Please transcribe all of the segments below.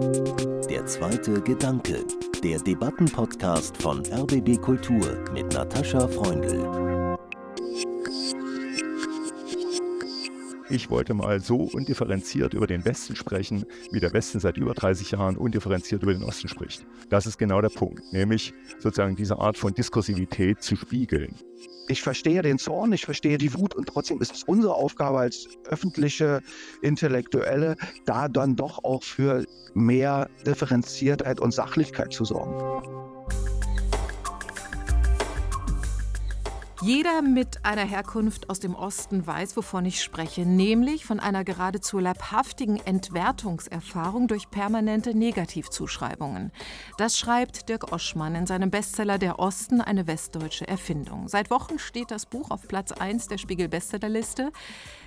Der zweite Gedanke, der Debattenpodcast von RBB Kultur mit Natascha Freundl. Ich wollte mal so undifferenziert über den Westen sprechen, wie der Westen seit über 30 Jahren undifferenziert über den Osten spricht. Das ist genau der Punkt, nämlich sozusagen diese Art von Diskursivität zu spiegeln. Ich verstehe den Zorn, ich verstehe die Wut und trotzdem ist es unsere Aufgabe als öffentliche Intellektuelle, da dann doch auch für mehr Differenziertheit und Sachlichkeit zu sorgen. Jeder mit einer Herkunft aus dem Osten weiß, wovon ich spreche, nämlich von einer geradezu leibhaftigen Entwertungserfahrung durch permanente Negativzuschreibungen. Das schreibt Dirk Oschmann in seinem Bestseller Der Osten, eine westdeutsche Erfindung. Seit Wochen steht das Buch auf Platz 1 der Spiegel-Bestsellerliste.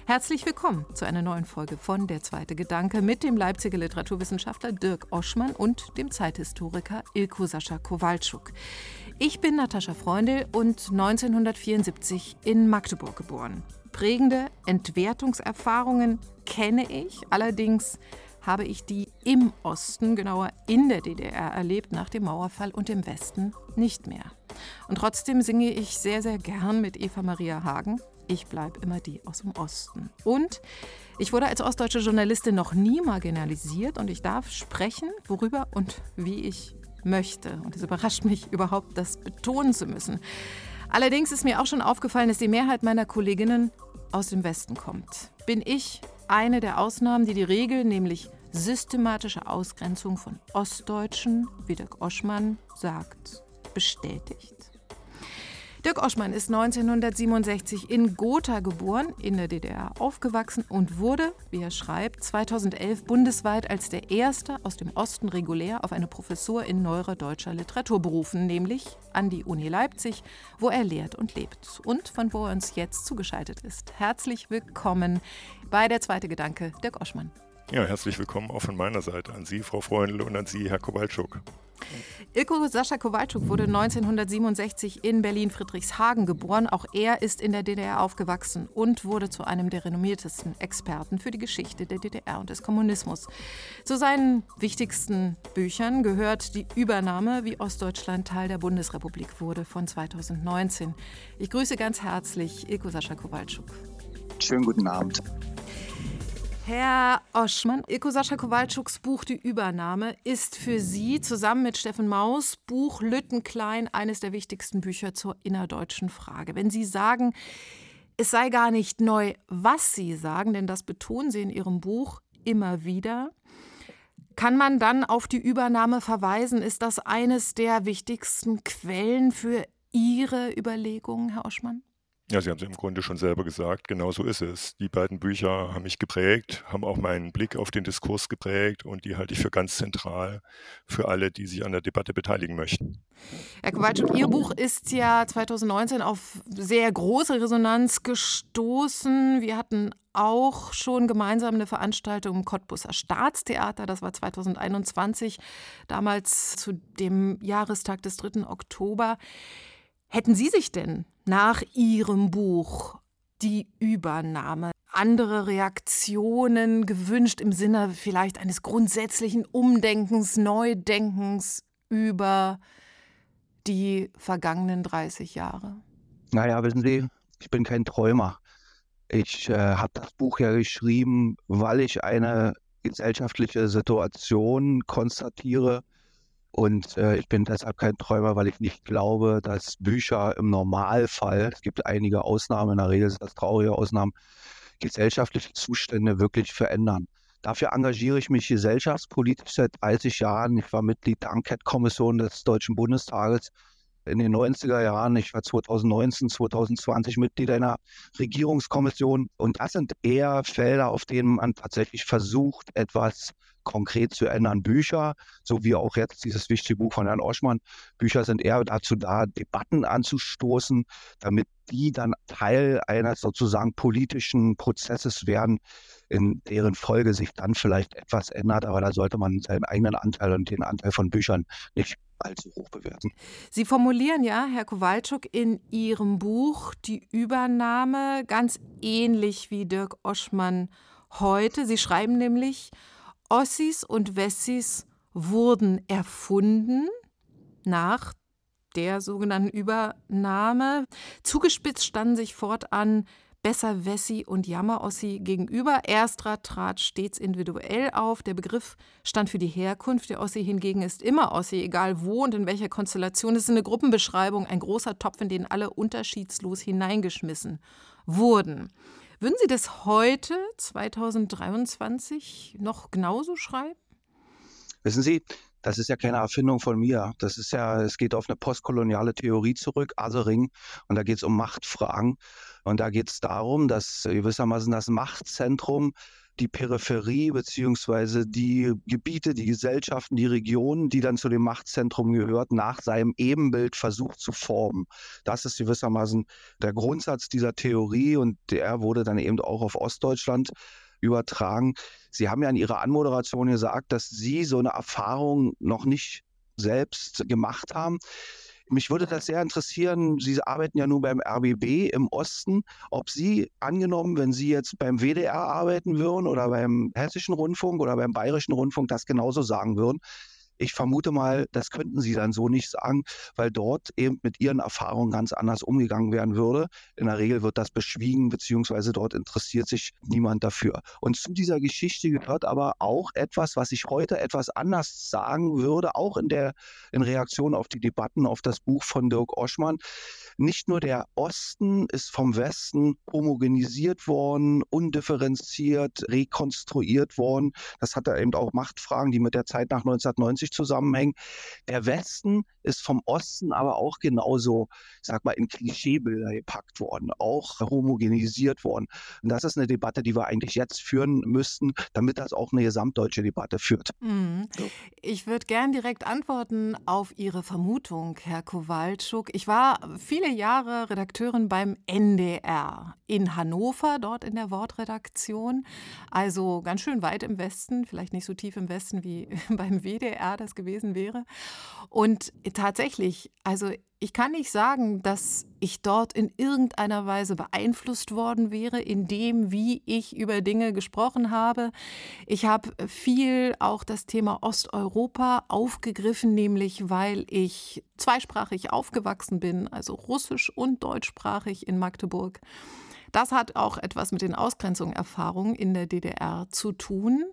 Herzlich willkommen zu einer neuen Folge von Der zweite Gedanke mit dem Leipziger Literaturwissenschaftler Dirk Oschmann und dem Zeithistoriker Ilko Sascha Kowalczuk. Ich bin Natascha Freundl und 1974 in Magdeburg geboren. Prägende Entwertungserfahrungen kenne ich, allerdings habe ich die im Osten, genauer in der DDR erlebt, nach dem Mauerfall und im Westen nicht mehr. Und trotzdem singe ich sehr, sehr gern mit Eva Maria Hagen. Ich bleibe immer die aus dem Osten. Und ich wurde als ostdeutsche Journalistin noch nie marginalisiert und ich darf sprechen, worüber und wie ich möchte. Und es überrascht mich überhaupt, das betonen zu müssen. Allerdings ist mir auch schon aufgefallen, dass die Mehrheit meiner Kolleginnen aus dem Westen kommt. Bin ich eine der Ausnahmen, die die Regel, nämlich systematische Ausgrenzung von Ostdeutschen, wie Dirk Oschmann sagt, bestätigt? Dirk Oschmann ist 1967 in Gotha geboren, in der DDR aufgewachsen und wurde, wie er schreibt, 2011 bundesweit als der erste aus dem Osten regulär auf eine Professur in neuerer deutscher Literatur berufen, nämlich an die Uni Leipzig, wo er lehrt und lebt und von wo er uns jetzt zugeschaltet ist. Herzlich willkommen bei der zweite Gedanke, Dirk Oschmann. Ja, herzlich willkommen auch von meiner Seite an Sie, Frau Freundl, und an Sie, Herr Kowalczuk. Ilko Sascha Kowalczuk wurde 1967 in Berlin-Friedrichshagen geboren. Auch er ist in der DDR aufgewachsen und wurde zu einem der renommiertesten Experten für die Geschichte der DDR und des Kommunismus. Zu seinen wichtigsten Büchern gehört die Übernahme, wie Ostdeutschland Teil der Bundesrepublik wurde, von 2019. Ich grüße ganz herzlich Ilko Sascha Kowalczuk. Schönen guten Abend. Herr Oschmann, Ilko Sascha Kowalczuks Buch Die Übernahme ist für Sie zusammen mit Steffen Maus Buch Lüttenklein eines der wichtigsten Bücher zur innerdeutschen Frage. Wenn Sie sagen, es sei gar nicht neu, was Sie sagen, denn das betonen Sie in Ihrem Buch immer wieder, kann man dann auf die Übernahme verweisen? Ist das eines der wichtigsten Quellen für Ihre Überlegungen, Herr Oschmann? Ja, Sie haben es im Grunde schon selber gesagt, genau so ist es. Die beiden Bücher haben mich geprägt, haben auch meinen Blick auf den Diskurs geprägt und die halte ich für ganz zentral für alle, die sich an der Debatte beteiligen möchten. Herr Kowalczuk, Ihr Buch ist ja 2019 auf sehr große Resonanz gestoßen. Wir hatten auch schon gemeinsam eine Veranstaltung im Cottbusser Staatstheater. Das war 2021, damals zu dem Jahrestag des 3. Oktober. Hätten Sie sich denn nach Ihrem Buch die Übernahme andere Reaktionen gewünscht im Sinne vielleicht eines grundsätzlichen Umdenkens, Neudenkens über die vergangenen 30 Jahre? Naja, wissen Sie, ich bin kein Träumer. Ich äh, habe das Buch ja geschrieben, weil ich eine gesellschaftliche Situation konstatiere, und äh, ich bin deshalb kein Träumer, weil ich nicht glaube, dass Bücher im Normalfall, es gibt einige Ausnahmen, in der Regel sind das traurige Ausnahmen, gesellschaftliche Zustände wirklich verändern. Dafür engagiere ich mich gesellschaftspolitisch seit 30 Jahren. Ich war Mitglied der Enquete-Kommission des Deutschen Bundestages in den 90er Jahren. Ich war 2019, 2020 Mitglied einer Regierungskommission. Und das sind eher Felder, auf denen man tatsächlich versucht, etwas konkret zu ändern. Bücher, so wie auch jetzt dieses wichtige Buch von Herrn Oschmann, Bücher sind eher dazu da, Debatten anzustoßen, damit die dann Teil eines sozusagen politischen Prozesses werden, in deren Folge sich dann vielleicht etwas ändert. Aber da sollte man seinen eigenen Anteil und den Anteil von Büchern nicht allzu hoch bewerten. Sie formulieren ja, Herr Kowalczuk, in Ihrem Buch die Übernahme ganz ähnlich wie Dirk Oschmann heute. Sie schreiben nämlich, Ossis und Wessis wurden erfunden nach der sogenannten Übernahme. Zugespitzt standen sich fortan Besser Wessi und Jammerossi gegenüber. Ersterer trat stets individuell auf. Der Begriff stand für die Herkunft. Der Ossi hingegen ist immer Ossi, egal wo und in welcher Konstellation. Es ist eine Gruppenbeschreibung, ein großer Topf, in den alle unterschiedslos hineingeschmissen wurden. Würden Sie das heute, 2023, noch genauso schreiben? Wissen Sie, das ist ja keine Erfindung von mir. Das ist ja, es geht auf eine postkoloniale Theorie zurück, Asering, und da geht es um Machtfragen. Und da geht es darum, dass gewissermaßen das Machtzentrum die Peripherie beziehungsweise die Gebiete, die Gesellschaften, die Regionen, die dann zu dem Machtzentrum gehört, nach seinem Ebenbild versucht zu formen. Das ist gewissermaßen der Grundsatz dieser Theorie und der wurde dann eben auch auf Ostdeutschland übertragen. Sie haben ja in Ihrer Anmoderation gesagt, dass Sie so eine Erfahrung noch nicht selbst gemacht haben. Mich würde das sehr interessieren. Sie arbeiten ja nun beim RBB im Osten. Ob Sie angenommen, wenn Sie jetzt beim WDR arbeiten würden oder beim Hessischen Rundfunk oder beim Bayerischen Rundfunk, das genauso sagen würden. Ich vermute mal, das könnten Sie dann so nicht sagen, weil dort eben mit Ihren Erfahrungen ganz anders umgegangen werden würde. In der Regel wird das beschwiegen, beziehungsweise dort interessiert sich niemand dafür. Und zu dieser Geschichte gehört aber auch etwas, was ich heute etwas anders sagen würde, auch in der in Reaktion auf die Debatten auf das Buch von Dirk Oschmann. Nicht nur der Osten ist vom Westen homogenisiert worden, undifferenziert, rekonstruiert worden. Das hat er eben auch Machtfragen, die mit der Zeit nach 1990 zusammenhängen. Der Westen ist vom Osten aber auch genauso, sag mal, in Klischeebilder gepackt worden, auch homogenisiert worden. Und das ist eine Debatte, die wir eigentlich jetzt führen müssten, damit das auch eine gesamtdeutsche Debatte führt. Mhm. Ich würde gern direkt antworten auf Ihre Vermutung, Herr Kowalczuk. Ich war viele Jahre Redakteurin beim NDR in Hannover, dort in der Wortredaktion. Also ganz schön weit im Westen, vielleicht nicht so tief im Westen wie beim WDR das gewesen wäre. Und tatsächlich, also ich kann nicht sagen, dass ich dort in irgendeiner Weise beeinflusst worden wäre, in dem, wie ich über Dinge gesprochen habe. Ich habe viel auch das Thema Osteuropa aufgegriffen, nämlich weil ich zweisprachig aufgewachsen bin, also russisch und deutschsprachig in Magdeburg. Das hat auch etwas mit den Ausgrenzungserfahrungen in der DDR zu tun.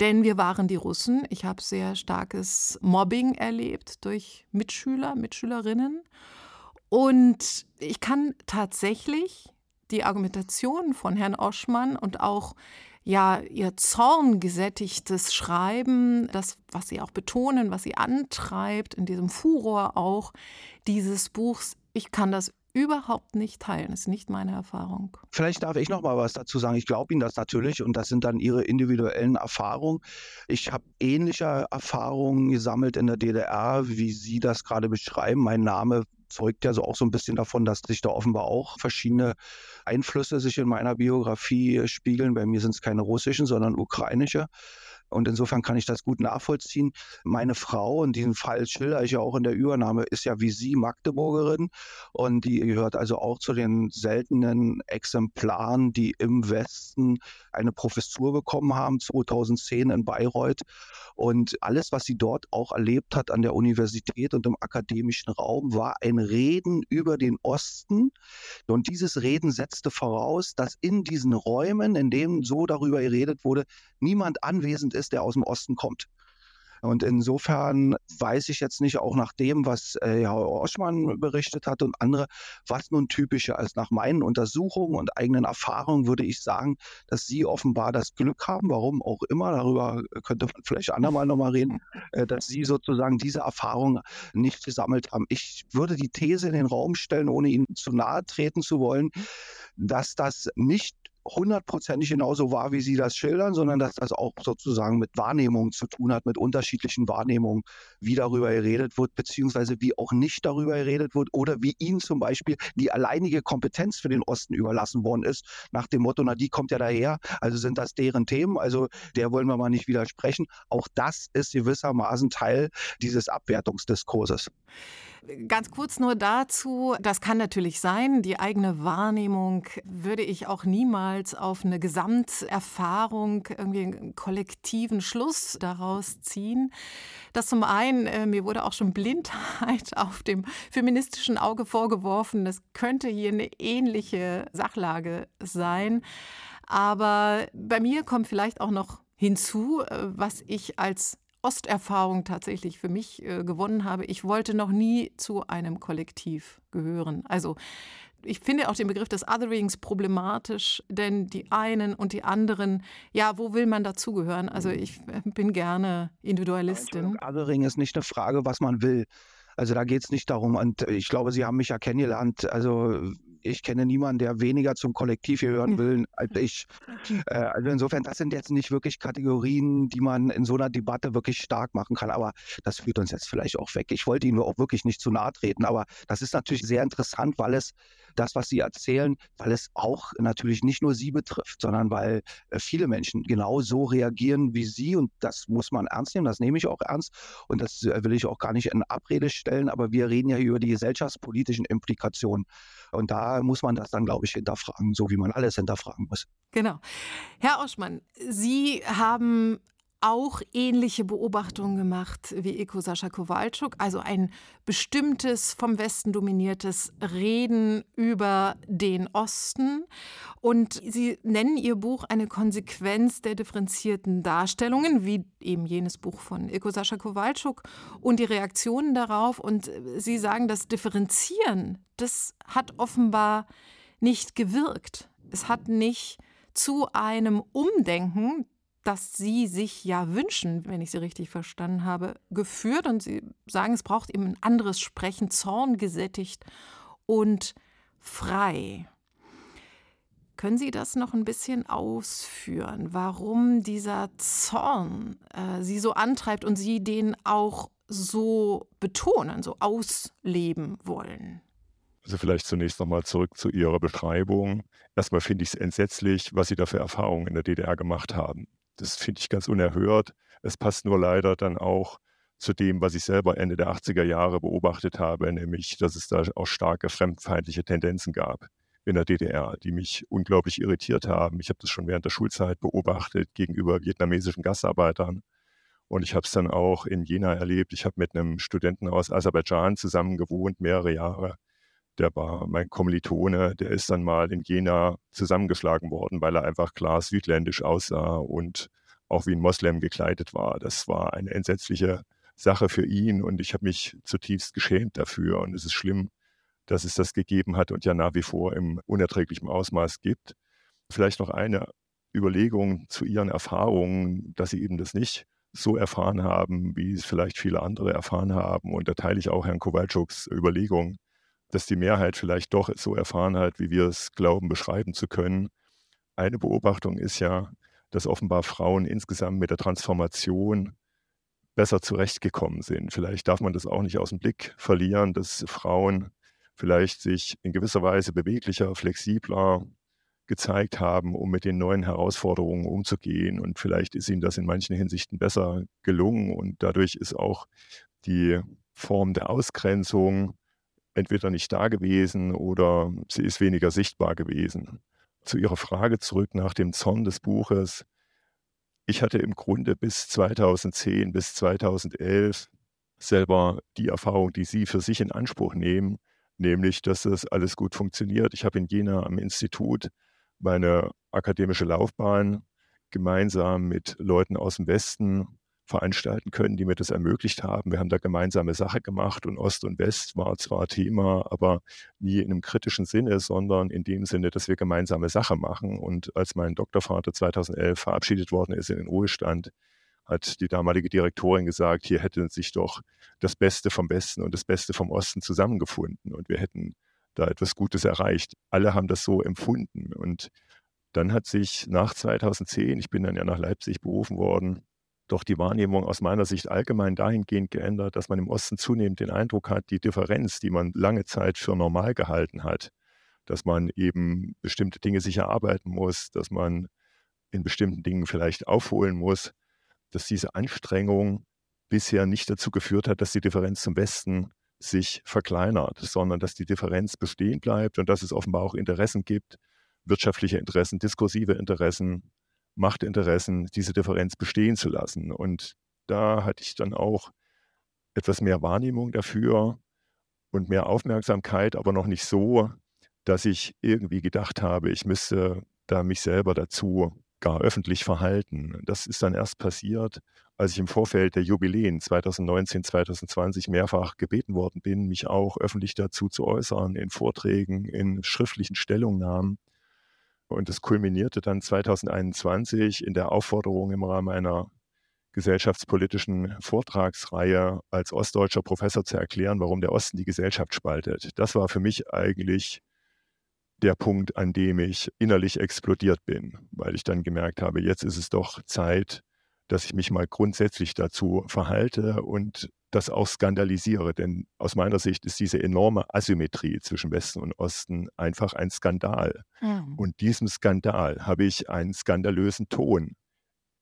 Denn wir waren die Russen. Ich habe sehr starkes Mobbing erlebt durch Mitschüler, Mitschülerinnen. Und ich kann tatsächlich die Argumentation von Herrn Oschmann und auch ja ihr zorngesättigtes Schreiben, das, was sie auch betonen, was sie antreibt, in diesem Furor auch dieses Buchs, ich kann das überhaupt nicht teilen. Das ist nicht meine Erfahrung. Vielleicht darf ich noch mal was dazu sagen. Ich glaube Ihnen das natürlich und das sind dann Ihre individuellen Erfahrungen. Ich habe ähnliche Erfahrungen gesammelt in der DDR, wie Sie das gerade beschreiben. Mein Name zeugt ja so auch so ein bisschen davon, dass sich da offenbar auch verschiedene Einflüsse sich in meiner Biografie spiegeln. Bei mir sind es keine russischen, sondern ukrainische. Und insofern kann ich das gut nachvollziehen. Meine Frau, in diesem Fall schilder ich ja auch in der Übernahme, ist ja wie Sie Magdeburgerin und die gehört also auch zu den seltenen Exemplaren, die im Westen eine Professur bekommen haben, 2010 in Bayreuth. Und alles, was sie dort auch erlebt hat an der Universität und im akademischen Raum, war ein Reden über den Osten. Und dieses Reden setzte voraus, dass in diesen Räumen, in denen so darüber geredet wurde, niemand anwesend ist, der aus dem Osten kommt. Und insofern weiß ich jetzt nicht, auch nach dem, was äh, Herr Oschmann berichtet hat und andere, was nun typischer ist. Nach meinen Untersuchungen und eigenen Erfahrungen würde ich sagen, dass Sie offenbar das Glück haben, warum auch immer, darüber könnte man vielleicht andermal nochmal reden, äh, dass Sie sozusagen diese Erfahrung nicht gesammelt haben. Ich würde die These in den Raum stellen, ohne Ihnen zu nahe treten zu wollen, dass das nicht hundertprozentig genauso war, wie Sie das schildern, sondern dass das auch sozusagen mit Wahrnehmung zu tun hat, mit unterschiedlichen Wahrnehmungen, wie darüber geredet wird, beziehungsweise wie auch nicht darüber geredet wird oder wie Ihnen zum Beispiel die alleinige Kompetenz für den Osten überlassen worden ist, nach dem Motto, na, die kommt ja daher, also sind das deren Themen, also der wollen wir mal nicht widersprechen. Auch das ist gewissermaßen Teil dieses Abwertungsdiskurses. Ganz kurz nur dazu, das kann natürlich sein, die eigene Wahrnehmung würde ich auch niemals auf eine Gesamterfahrung, irgendwie einen kollektiven Schluss daraus ziehen. Das zum einen, äh, mir wurde auch schon Blindheit auf dem feministischen Auge vorgeworfen, das könnte hier eine ähnliche Sachlage sein. Aber bei mir kommt vielleicht auch noch hinzu, äh, was ich als Osterfahrung tatsächlich für mich äh, gewonnen habe. Ich wollte noch nie zu einem Kollektiv gehören. Also ich finde auch den Begriff des Otherings problematisch, denn die einen und die anderen, ja, wo will man dazugehören? Also ich äh, bin gerne Individualistin. Othering ist nicht eine Frage, was man will. Also da geht es nicht darum. Und ich glaube, Sie haben mich ja kennengelernt. Also ich kenne niemanden, der weniger zum Kollektiv gehören will als ich. Äh, also insofern, das sind jetzt nicht wirklich Kategorien, die man in so einer Debatte wirklich stark machen kann. Aber das führt uns jetzt vielleicht auch weg. Ich wollte Ihnen auch wirklich nicht zu nahe treten. Aber das ist natürlich sehr interessant, weil es das, was Sie erzählen, weil es auch natürlich nicht nur Sie betrifft, sondern weil äh, viele Menschen genau so reagieren wie Sie. Und das muss man ernst nehmen. Das nehme ich auch ernst. Und das äh, will ich auch gar nicht in Abrede stellen. Aber wir reden ja über die gesellschaftspolitischen Implikationen. Und da muss man das dann, glaube ich, hinterfragen, so wie man alles hinterfragen muss. Genau. Herr Oschmann, Sie haben auch ähnliche Beobachtungen gemacht wie Eko Sascha Kowalczuk, also ein bestimmtes vom Westen dominiertes Reden über den Osten. Und Sie nennen Ihr Buch eine Konsequenz der differenzierten Darstellungen, wie eben jenes Buch von Eko Sascha Kowalczuk und die Reaktionen darauf. Und Sie sagen, das Differenzieren, das hat offenbar nicht gewirkt. Es hat nicht zu einem Umdenken das Sie sich ja wünschen, wenn ich Sie richtig verstanden habe, geführt. Und Sie sagen, es braucht eben ein anderes Sprechen, zorngesättigt und frei. Können Sie das noch ein bisschen ausführen, warum dieser Zorn äh, Sie so antreibt und Sie den auch so betonen, so ausleben wollen? Also vielleicht zunächst nochmal zurück zu Ihrer Beschreibung. Erstmal finde ich es entsetzlich, was Sie da für Erfahrungen in der DDR gemacht haben. Das finde ich ganz unerhört. Es passt nur leider dann auch zu dem, was ich selber Ende der 80er Jahre beobachtet habe, nämlich, dass es da auch starke fremdfeindliche Tendenzen gab in der DDR, die mich unglaublich irritiert haben. Ich habe das schon während der Schulzeit beobachtet gegenüber vietnamesischen Gastarbeitern. Und ich habe es dann auch in Jena erlebt. Ich habe mit einem Studenten aus Aserbaidschan zusammen gewohnt, mehrere Jahre der war mein Kommilitone, der ist dann mal in Jena zusammengeschlagen worden, weil er einfach klar südländisch aussah und auch wie ein Moslem gekleidet war. Das war eine entsetzliche Sache für ihn und ich habe mich zutiefst geschämt dafür. Und es ist schlimm, dass es das gegeben hat und ja nach wie vor im unerträglichen Ausmaß gibt. Vielleicht noch eine Überlegung zu Ihren Erfahrungen, dass Sie eben das nicht so erfahren haben, wie es vielleicht viele andere erfahren haben. Und da teile ich auch Herrn Kowalczuks Überlegung dass die Mehrheit vielleicht doch so erfahren hat, wie wir es glauben, beschreiben zu können. Eine Beobachtung ist ja, dass offenbar Frauen insgesamt mit der Transformation besser zurechtgekommen sind. Vielleicht darf man das auch nicht aus dem Blick verlieren, dass Frauen vielleicht sich in gewisser Weise beweglicher, flexibler gezeigt haben, um mit den neuen Herausforderungen umzugehen. Und vielleicht ist ihnen das in manchen Hinsichten besser gelungen. Und dadurch ist auch die Form der Ausgrenzung entweder nicht da gewesen oder sie ist weniger sichtbar gewesen. Zu Ihrer Frage zurück nach dem Zorn des Buches. Ich hatte im Grunde bis 2010, bis 2011 selber die Erfahrung, die Sie für sich in Anspruch nehmen, nämlich, dass das alles gut funktioniert. Ich habe in Jena am Institut meine akademische Laufbahn gemeinsam mit Leuten aus dem Westen veranstalten können, die mir das ermöglicht haben. Wir haben da gemeinsame Sache gemacht und Ost und West war zwar Thema, aber nie in einem kritischen Sinne, sondern in dem Sinne, dass wir gemeinsame Sache machen. Und als mein Doktorvater 2011 verabschiedet worden ist in den Ruhestand, hat die damalige Direktorin gesagt, hier hätte sich doch das Beste vom Besten und das Beste vom Osten zusammengefunden und wir hätten da etwas Gutes erreicht. Alle haben das so empfunden. Und dann hat sich nach 2010, ich bin dann ja nach Leipzig berufen worden, doch die Wahrnehmung aus meiner Sicht allgemein dahingehend geändert, dass man im Osten zunehmend den Eindruck hat, die Differenz, die man lange Zeit für normal gehalten hat, dass man eben bestimmte Dinge sich erarbeiten muss, dass man in bestimmten Dingen vielleicht aufholen muss, dass diese Anstrengung bisher nicht dazu geführt hat, dass die Differenz zum Westen sich verkleinert, sondern dass die Differenz bestehen bleibt und dass es offenbar auch Interessen gibt, wirtschaftliche Interessen, diskursive Interessen, Machtinteressen, diese Differenz bestehen zu lassen. Und da hatte ich dann auch etwas mehr Wahrnehmung dafür und mehr Aufmerksamkeit, aber noch nicht so, dass ich irgendwie gedacht habe, ich müsste da mich selber dazu gar öffentlich verhalten. Das ist dann erst passiert, als ich im Vorfeld der Jubiläen 2019, 2020 mehrfach gebeten worden bin, mich auch öffentlich dazu zu äußern, in Vorträgen, in schriftlichen Stellungnahmen. Und es kulminierte dann 2021 in der Aufforderung im Rahmen einer gesellschaftspolitischen Vortragsreihe als ostdeutscher Professor zu erklären, warum der Osten die Gesellschaft spaltet. Das war für mich eigentlich der Punkt, an dem ich innerlich explodiert bin, weil ich dann gemerkt habe, jetzt ist es doch Zeit, dass ich mich mal grundsätzlich dazu verhalte und das auch skandalisiere. Denn aus meiner Sicht ist diese enorme Asymmetrie zwischen Westen und Osten einfach ein Skandal. Mhm. Und diesem Skandal habe ich einen skandalösen Ton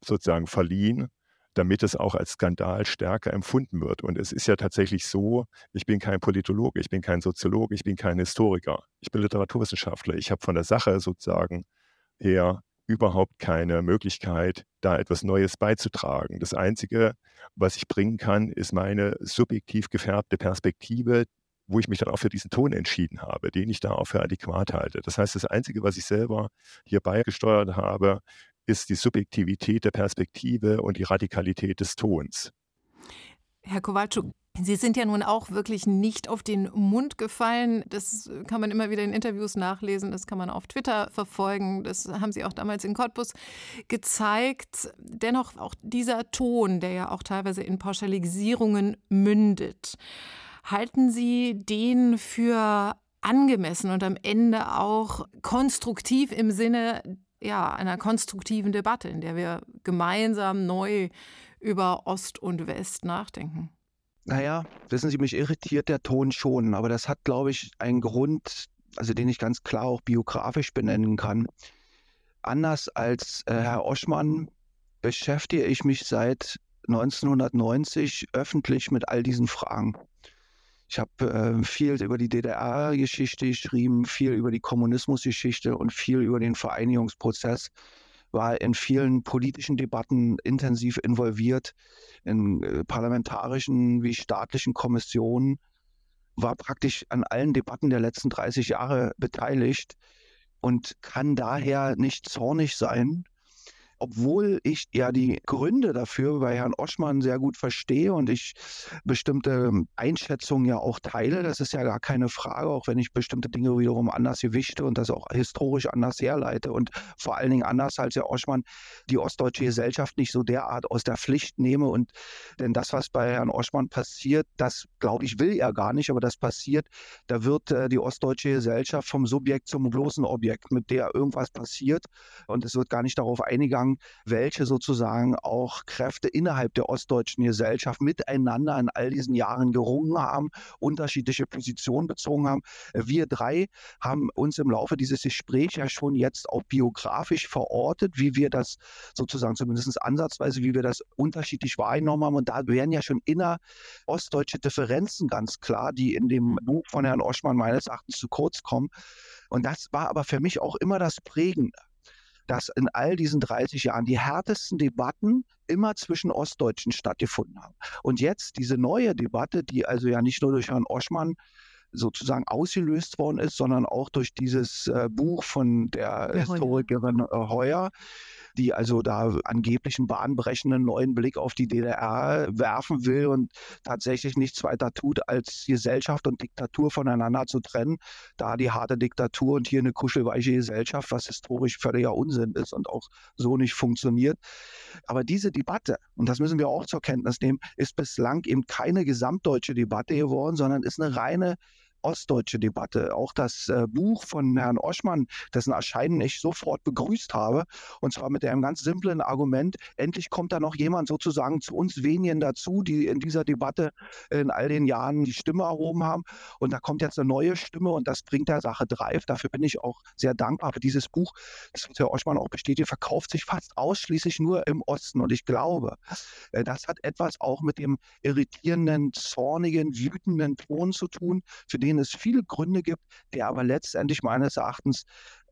sozusagen verliehen damit es auch als Skandal stärker empfunden wird. Und es ist ja tatsächlich so, ich bin kein Politologe, ich bin kein Soziologe, ich bin kein Historiker, ich bin Literaturwissenschaftler. Ich habe von der Sache sozusagen her überhaupt keine Möglichkeit, da etwas Neues beizutragen. Das Einzige, was ich bringen kann, ist meine subjektiv gefärbte Perspektive, wo ich mich dann auch für diesen Ton entschieden habe, den ich da auch für adäquat halte. Das heißt, das Einzige, was ich selber hier beigesteuert habe, ist die Subjektivität der Perspektive und die Radikalität des Tons. Herr Kowalczuk, Sie sind ja nun auch wirklich nicht auf den Mund gefallen. Das kann man immer wieder in Interviews nachlesen, das kann man auf Twitter verfolgen. Das haben Sie auch damals in Cottbus gezeigt. Dennoch auch dieser Ton, der ja auch teilweise in Pauschalisierungen mündet. Halten Sie den für angemessen und am Ende auch konstruktiv im Sinne ja, einer konstruktiven Debatte, in der wir gemeinsam neu über Ost und West nachdenken. Naja, wissen Sie, mich irritiert der Ton schon, aber das hat, glaube ich, einen Grund, also den ich ganz klar auch biografisch benennen kann. Anders als äh, Herr Oschmann beschäftige ich mich seit 1990 öffentlich mit all diesen Fragen. Ich habe äh, viel über die DDR-Geschichte geschrieben, viel über die Kommunismusgeschichte und viel über den Vereinigungsprozess. War in vielen politischen Debatten intensiv involviert, in äh, parlamentarischen wie staatlichen Kommissionen, war praktisch an allen Debatten der letzten 30 Jahre beteiligt und kann daher nicht zornig sein, obwohl ich ja die Gründe dafür bei Herrn Oschmann sehr gut verstehe und ich bestimmte Einschätzungen ja auch teile, das ist ja gar keine Frage, auch wenn ich bestimmte Dinge wiederum anders gewichte und das auch historisch anders herleite und vor allen Dingen anders als Herr Oschmann die ostdeutsche Gesellschaft nicht so derart aus der Pflicht nehme und denn das, was bei Herrn Oschmann passiert, das glaube ich will er gar nicht, aber das passiert, da wird äh, die ostdeutsche Gesellschaft vom Subjekt zum bloßen Objekt, mit der irgendwas passiert und es wird gar nicht darauf eingegangen, Welche sozusagen auch Kräfte innerhalb der ostdeutschen Gesellschaft miteinander in all diesen Jahren gerungen haben, unterschiedliche Positionen bezogen haben. Wir drei haben uns im Laufe dieses Gesprächs ja schon jetzt auch biografisch verortet, wie wir das sozusagen zumindest ansatzweise, wie wir das unterschiedlich wahrgenommen haben. Und da wären ja schon innerostdeutsche Differenzen ganz klar, die in dem Buch von Herrn Oschmann meines Erachtens zu kurz kommen. Und das war aber für mich auch immer das Prägende dass in all diesen 30 Jahren die härtesten Debatten immer zwischen Ostdeutschen stattgefunden haben. Und jetzt diese neue Debatte, die also ja nicht nur durch Herrn Oschmann sozusagen ausgelöst worden ist, sondern auch durch dieses äh, Buch von der, der Historikerin äh, Heuer, die also da angeblich einen bahnbrechenden neuen Blick auf die DDR werfen will und tatsächlich nichts weiter tut, als Gesellschaft und Diktatur voneinander zu trennen. Da die harte Diktatur und hier eine kuschelweiche Gesellschaft, was historisch völliger Unsinn ist und auch so nicht funktioniert. Aber diese Debatte, und das müssen wir auch zur Kenntnis nehmen, ist bislang eben keine gesamtdeutsche Debatte geworden, sondern ist eine reine ostdeutsche Debatte. Auch das äh, Buch von Herrn Oschmann, dessen Erscheinen ich sofort begrüßt habe, und zwar mit einem ganz simplen Argument, endlich kommt da noch jemand sozusagen zu uns wenigen dazu, die in dieser Debatte in all den Jahren die Stimme erhoben haben. Und da kommt jetzt eine neue Stimme und das bringt der Sache Drive. Dafür bin ich auch sehr dankbar für dieses Buch. Das Herr Oschmann auch bestätigt, verkauft sich fast ausschließlich nur im Osten. Und ich glaube, äh, das hat etwas auch mit dem irritierenden, zornigen, wütenden Ton zu tun, für den es viele Gründe gibt, der aber letztendlich meines Erachtens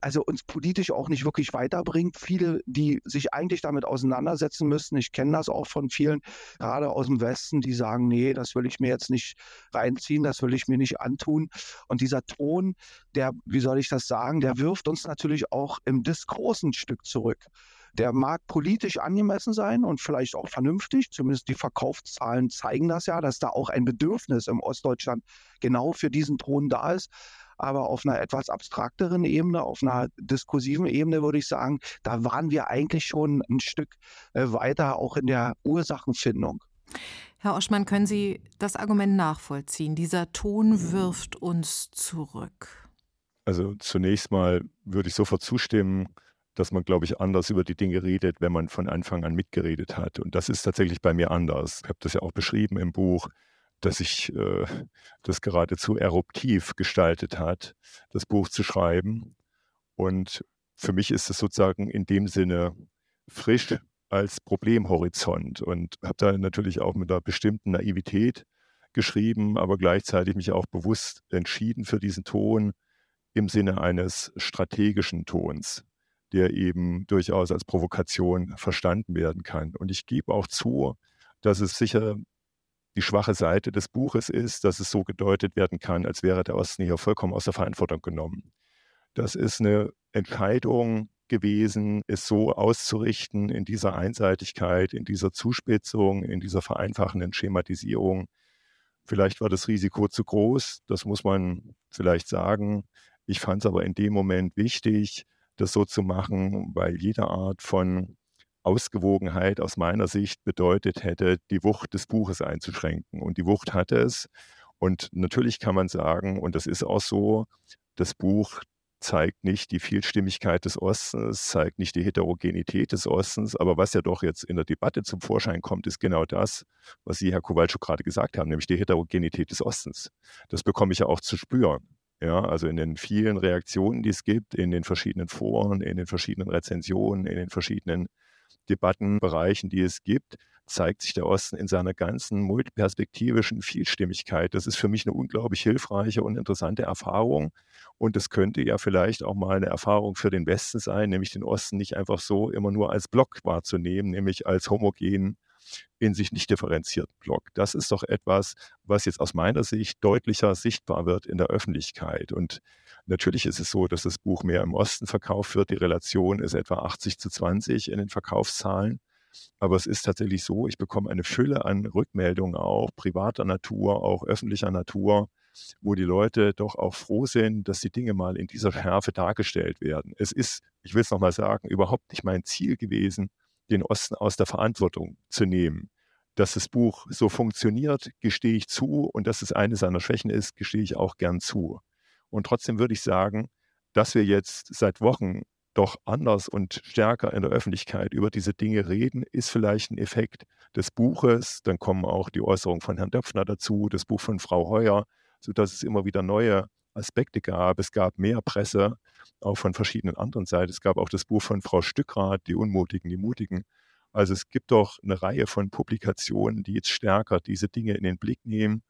also uns politisch auch nicht wirklich weiterbringt. Viele, die sich eigentlich damit auseinandersetzen müssten, ich kenne das auch von vielen, gerade aus dem Westen, die sagen, nee, das will ich mir jetzt nicht reinziehen, das will ich mir nicht antun. Und dieser Ton, der, wie soll ich das sagen, der wirft uns natürlich auch im Diskurs ein Stück zurück. Der mag politisch angemessen sein und vielleicht auch vernünftig. Zumindest die Verkaufszahlen zeigen das ja, dass da auch ein Bedürfnis im Ostdeutschland genau für diesen Ton da ist. Aber auf einer etwas abstrakteren Ebene, auf einer diskursiven Ebene würde ich sagen, da waren wir eigentlich schon ein Stück äh, weiter auch in der Ursachenfindung. Herr Oschmann, können Sie das Argument nachvollziehen? Dieser Ton wirft uns zurück. Also zunächst mal würde ich sofort zustimmen, dass man, glaube ich, anders über die Dinge redet, wenn man von Anfang an mitgeredet hat. Und das ist tatsächlich bei mir anders. Ich habe das ja auch beschrieben im Buch, dass sich äh, das geradezu eruptiv gestaltet hat, das Buch zu schreiben. Und für mich ist es sozusagen in dem Sinne frisch als Problemhorizont und habe da natürlich auch mit einer bestimmten Naivität geschrieben, aber gleichzeitig mich auch bewusst entschieden für diesen Ton im Sinne eines strategischen Tons der eben durchaus als Provokation verstanden werden kann. Und ich gebe auch zu, dass es sicher die schwache Seite des Buches ist, dass es so gedeutet werden kann, als wäre der Osten hier vollkommen aus der Verantwortung genommen. Das ist eine Entscheidung gewesen, es so auszurichten in dieser Einseitigkeit, in dieser Zuspitzung, in dieser vereinfachenden Schematisierung. Vielleicht war das Risiko zu groß, das muss man vielleicht sagen. Ich fand es aber in dem Moment wichtig, das so zu machen, weil jede Art von Ausgewogenheit aus meiner Sicht bedeutet hätte, die Wucht des Buches einzuschränken. Und die Wucht hatte es. Und natürlich kann man sagen, und das ist auch so, das Buch zeigt nicht die Vielstimmigkeit des Ostens, zeigt nicht die Heterogenität des Ostens, aber was ja doch jetzt in der Debatte zum Vorschein kommt, ist genau das, was Sie, Herr Kowalczuk, gerade gesagt haben, nämlich die Heterogenität des Ostens. Das bekomme ich ja auch zu spüren. Ja, also in den vielen Reaktionen, die es gibt, in den verschiedenen Foren, in den verschiedenen Rezensionen, in den verschiedenen Debattenbereichen, die es gibt, zeigt sich der Osten in seiner ganzen multiperspektivischen Vielstimmigkeit. Das ist für mich eine unglaublich hilfreiche und interessante Erfahrung. Und es könnte ja vielleicht auch mal eine Erfahrung für den Westen sein, nämlich den Osten nicht einfach so immer nur als Block wahrzunehmen, nämlich als homogen in sich nicht differenzierten Block. Das ist doch etwas, was jetzt aus meiner Sicht deutlicher sichtbar wird in der Öffentlichkeit. Und natürlich ist es so, dass das Buch mehr im Osten verkauft wird. Die Relation ist etwa 80 zu 20 in den Verkaufszahlen. Aber es ist tatsächlich so, ich bekomme eine Fülle an Rückmeldungen auch privater Natur, auch öffentlicher Natur, wo die Leute doch auch froh sind, dass die Dinge mal in dieser Schärfe dargestellt werden. Es ist, ich will es nochmal sagen, überhaupt nicht mein Ziel gewesen, den Osten aus der Verantwortung zu nehmen. Dass das Buch so funktioniert, gestehe ich zu und dass es eine seiner Schwächen ist, gestehe ich auch gern zu. Und trotzdem würde ich sagen, dass wir jetzt seit Wochen doch anders und stärker in der Öffentlichkeit über diese Dinge reden, ist vielleicht ein Effekt des Buches. Dann kommen auch die Äußerungen von Herrn Döpfner dazu, das Buch von Frau Heuer, sodass es immer wieder neue Aspekte gab. Es gab mehr Presse, auch von verschiedenen anderen Seiten. Es gab auch das Buch von Frau Stückrath, Die Unmutigen, die Mutigen. Also es gibt doch eine Reihe von Publikationen, die jetzt stärker diese Dinge in den Blick nehmen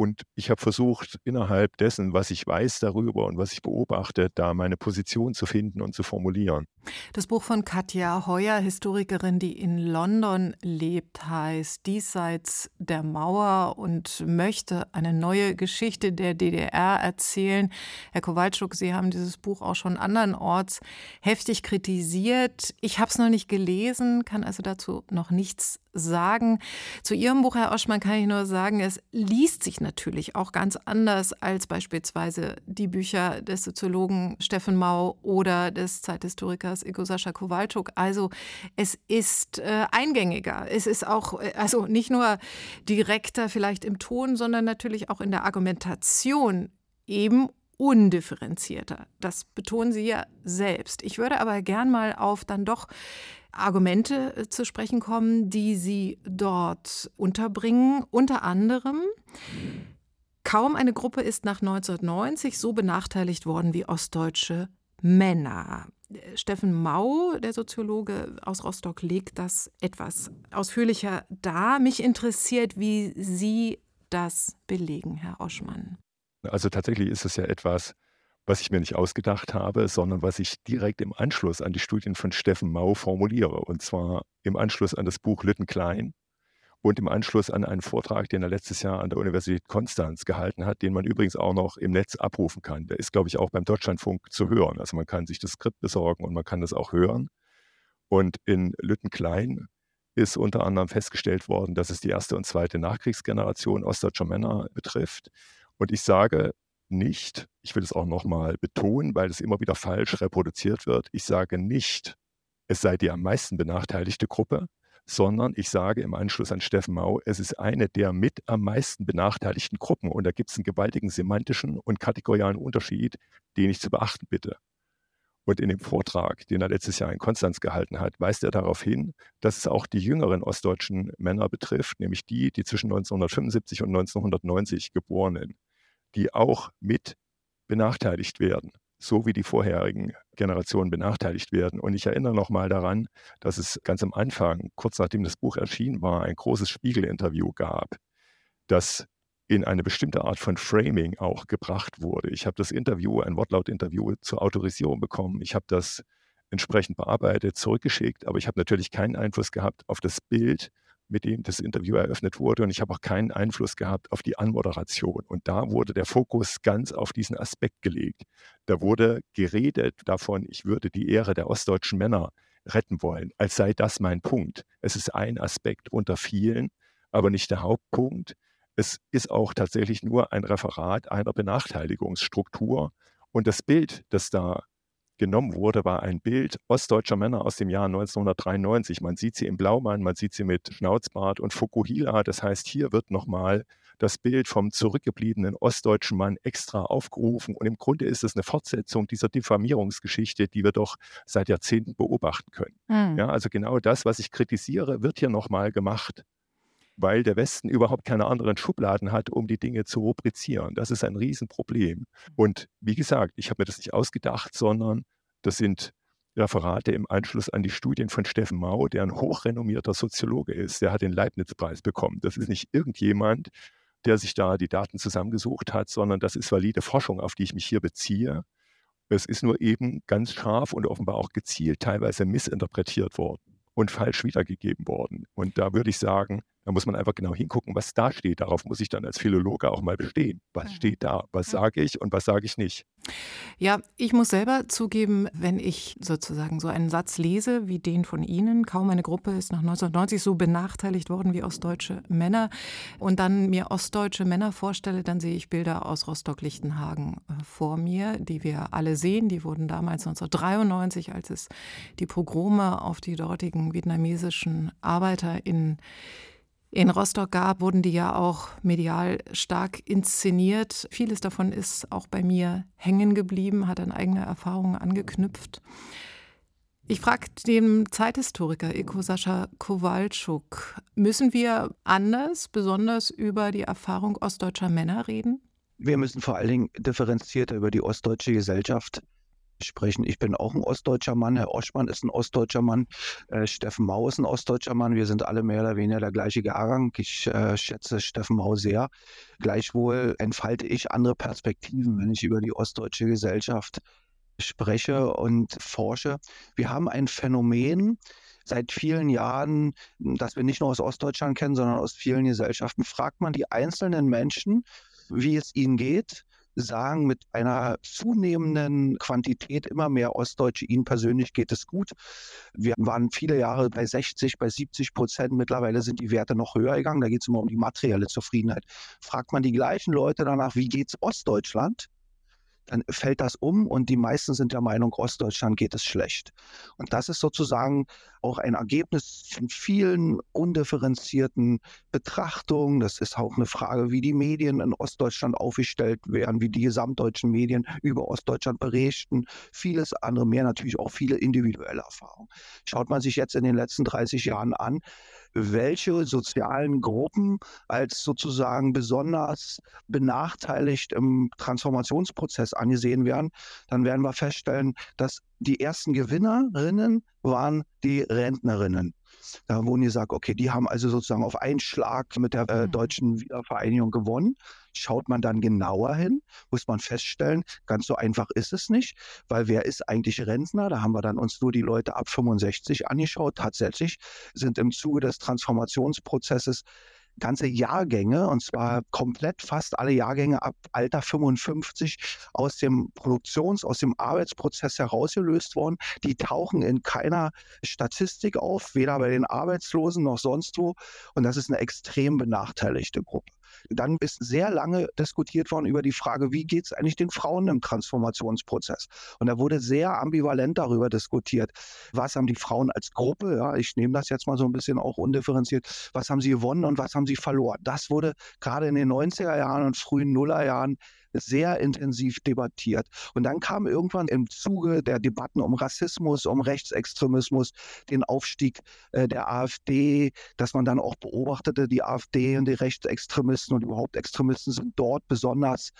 und ich habe versucht, innerhalb dessen, was ich weiß darüber und was ich beobachte, da meine Position zu finden und zu formulieren. Das Buch von Katja Heuer, Historikerin, die in London lebt, heißt Diesseits der Mauer und möchte eine neue Geschichte der DDR erzählen. Herr Kowalczuk, Sie haben dieses Buch auch schon andernorts heftig kritisiert. Ich habe es noch nicht gelesen, kann also dazu noch nichts sagen. Zu Ihrem Buch, Herr Oschmann, kann ich nur sagen, es liest sich natürlich auch ganz anders als beispielsweise die Bücher des Soziologen Steffen Mau oder des Zeithistorikers Historikers Ego Sascha Kowalczuk. Also es ist äh, eingängiger. Es ist auch, äh, also nicht nur direkter vielleicht im Ton, sondern natürlich auch in der Argumentation eben undifferenzierter. Das betonen Sie ja selbst. Ich würde aber gern mal auf dann doch Argumente äh, zu sprechen kommen, die Sie dort unterbringen. Unter anderem, kaum eine Gruppe ist nach 1990 so benachteiligt worden wie ostdeutsche Männer. Steffen Mau, der Soziologe aus Rostock, legt das etwas ausführlicher dar. Mich interessiert, wie Sie das belegen, Herr Oschmann. Also tatsächlich ist es ja etwas, was ich mir nicht ausgedacht habe, sondern was ich direkt im Anschluss an die Studien von Steffen Mau formuliere. Und zwar im Anschluss an das Buch Lütten Klein und im Anschluss an einen Vortrag, den er letztes Jahr an der Universität Konstanz gehalten hat, den man übrigens auch noch im Netz abrufen kann. Der ist, glaube ich, auch beim Deutschlandfunk zu hören. Also man kann sich das Skript besorgen und man kann das auch hören. Und in Lütten Klein ist unter anderem festgestellt worden, dass es die erste und zweite Nachkriegsgeneration ostdeutscher Männer betrifft. Und ich sage nicht, ich will es auch nochmal betonen, weil es immer wieder falsch reproduziert wird, ich sage nicht, es sei die am meisten benachteiligte Gruppe, sondern ich sage im Anschluss an Steffen Mau, es ist eine der mit am meisten benachteiligten Gruppen. Und da gibt es einen gewaltigen semantischen und kategorialen Unterschied, den ich zu beachten bitte. Und in dem Vortrag, den er letztes Jahr in Konstanz gehalten hat, weist er darauf hin, dass es auch die jüngeren ostdeutschen Männer betrifft, nämlich die, die zwischen 1975 und 1990 geborenen, die auch mit benachteiligt werden so wie die vorherigen Generationen benachteiligt werden. Und ich erinnere nochmal daran, dass es ganz am Anfang, kurz nachdem das Buch erschienen war, ein großes Spiegel-Interview gab, das in eine bestimmte Art von Framing auch gebracht wurde. Ich habe das Interview, ein Wortlaut-Interview zur Autorisierung bekommen. Ich habe das entsprechend bearbeitet, zurückgeschickt, aber ich habe natürlich keinen Einfluss gehabt auf das Bild, mit dem das Interview eröffnet wurde. Und ich habe auch keinen Einfluss gehabt auf die Anmoderation. Und da wurde der Fokus ganz auf diesen Aspekt gelegt. Da wurde geredet davon, ich würde die Ehre der ostdeutschen Männer retten wollen, als sei das mein Punkt. Es ist ein Aspekt unter vielen, aber nicht der Hauptpunkt. Es ist auch tatsächlich nur ein Referat einer Benachteiligungsstruktur. Und das Bild, das da genommen wurde, war ein Bild ostdeutscher Männer aus dem Jahr 1993. Man sieht sie im Blaumann, man sieht sie mit Schnauzbart und Fukuhila. Das heißt, hier wird nochmal das Bild vom zurückgebliebenen ostdeutschen Mann extra aufgerufen. Und im Grunde ist es eine Fortsetzung dieser Diffamierungsgeschichte, die wir doch seit Jahrzehnten beobachten können. Mhm. Ja, also genau das, was ich kritisiere, wird hier nochmal gemacht weil der Westen überhaupt keine anderen Schubladen hat, um die Dinge zu rubrizieren. Das ist ein Riesenproblem. Und wie gesagt, ich habe mir das nicht ausgedacht, sondern das sind Referate im Anschluss an die Studien von Steffen Mau, der ein hochrenommierter Soziologe ist. Der hat den Leibniz-Preis bekommen. Das ist nicht irgendjemand, der sich da die Daten zusammengesucht hat, sondern das ist valide Forschung, auf die ich mich hier beziehe. Es ist nur eben ganz scharf und offenbar auch gezielt teilweise missinterpretiert worden und falsch wiedergegeben worden. Und da würde ich sagen, da muss man einfach genau hingucken, was da steht. Darauf muss ich dann als Philologe auch mal bestehen. Was mhm. steht da? Was sage ich und was sage ich nicht? Ja, ich muss selber zugeben, wenn ich sozusagen so einen Satz lese wie den von Ihnen, kaum eine Gruppe ist nach 1990 so benachteiligt worden wie ostdeutsche Männer und dann mir ostdeutsche Männer vorstelle, dann sehe ich Bilder aus Rostock-Lichtenhagen äh, vor mir, die wir alle sehen. Die wurden damals 1993, als es die Pogrome auf die dortigen vietnamesischen Arbeiter in in Rostock gab, wurden die ja auch medial stark inszeniert. Vieles davon ist auch bei mir hängen geblieben, hat an eigene Erfahrungen angeknüpft. Ich frage den Zeithistoriker Eko Sascha Kowalczuk, müssen wir anders, besonders über die Erfahrung ostdeutscher Männer reden? Wir müssen vor allen Dingen differenzierter über die ostdeutsche Gesellschaft sprechen. Ich bin auch ein ostdeutscher Mann, Herr Oschmann ist ein ostdeutscher Mann, äh, Steffen Mau ist ein ostdeutscher Mann. Wir sind alle mehr oder weniger der gleiche Jahrgang. Ich äh, schätze Steffen Mau sehr. Gleichwohl entfalte ich andere Perspektiven, wenn ich über die ostdeutsche Gesellschaft spreche und forsche. Wir haben ein Phänomen, seit vielen Jahren, das wir nicht nur aus Ostdeutschland kennen, sondern aus vielen Gesellschaften, fragt man die einzelnen Menschen, wie es ihnen geht sagen mit einer zunehmenden Quantität immer mehr Ostdeutsche, ihnen persönlich geht es gut. Wir waren viele Jahre bei 60, bei 70 Prozent. Mittlerweile sind die Werte noch höher gegangen. Da geht es immer um die materielle Zufriedenheit. Fragt man die gleichen Leute danach, wie geht es Ostdeutschland? dann fällt das um und die meisten sind der Meinung, Ostdeutschland geht es schlecht. Und das ist sozusagen auch ein Ergebnis von vielen undifferenzierten Betrachtungen. Das ist auch eine Frage, wie die Medien in Ostdeutschland aufgestellt werden, wie die gesamtdeutschen Medien über Ostdeutschland berichten. Vieles andere mehr, natürlich auch viele individuelle Erfahrungen. Schaut man sich jetzt in den letzten 30 Jahren an, welche sozialen Gruppen als sozusagen besonders benachteiligt im Transformationsprozess angesehen werden, dann werden wir feststellen, dass die ersten Gewinnerinnen waren die Rentnerinnen. Da wurden gesagt, okay, die haben also sozusagen auf einen Schlag mit der äh, mhm. deutschen Wiedervereinigung gewonnen. Schaut man dann genauer hin, muss man feststellen, ganz so einfach ist es nicht, weil wer ist eigentlich Rentner? Da haben wir dann uns nur die Leute ab 65 angeschaut. Tatsächlich sind im Zuge des Transformationsprozesses ganze Jahrgänge, und zwar komplett fast alle Jahrgänge ab Alter 55 aus dem Produktions-, aus dem Arbeitsprozess herausgelöst worden. Die tauchen in keiner Statistik auf, weder bei den Arbeitslosen noch sonst wo. Und das ist eine extrem benachteiligte Gruppe. Dann ist sehr lange diskutiert worden über die Frage, wie geht es eigentlich den Frauen im Transformationsprozess? Und da wurde sehr ambivalent darüber diskutiert. Was haben die Frauen als Gruppe, ja, ich nehme das jetzt mal so ein bisschen auch undifferenziert, was haben sie gewonnen und was haben sie verloren? Das wurde gerade in den 90er Jahren und frühen Nullerjahren sehr intensiv debattiert. Und dann kam irgendwann im Zuge der Debatten um Rassismus, um Rechtsextremismus, den Aufstieg äh, der AfD, dass man dann auch beobachtete, die AfD und die Rechtsextremisten und überhaupt Extremisten sind dort besonders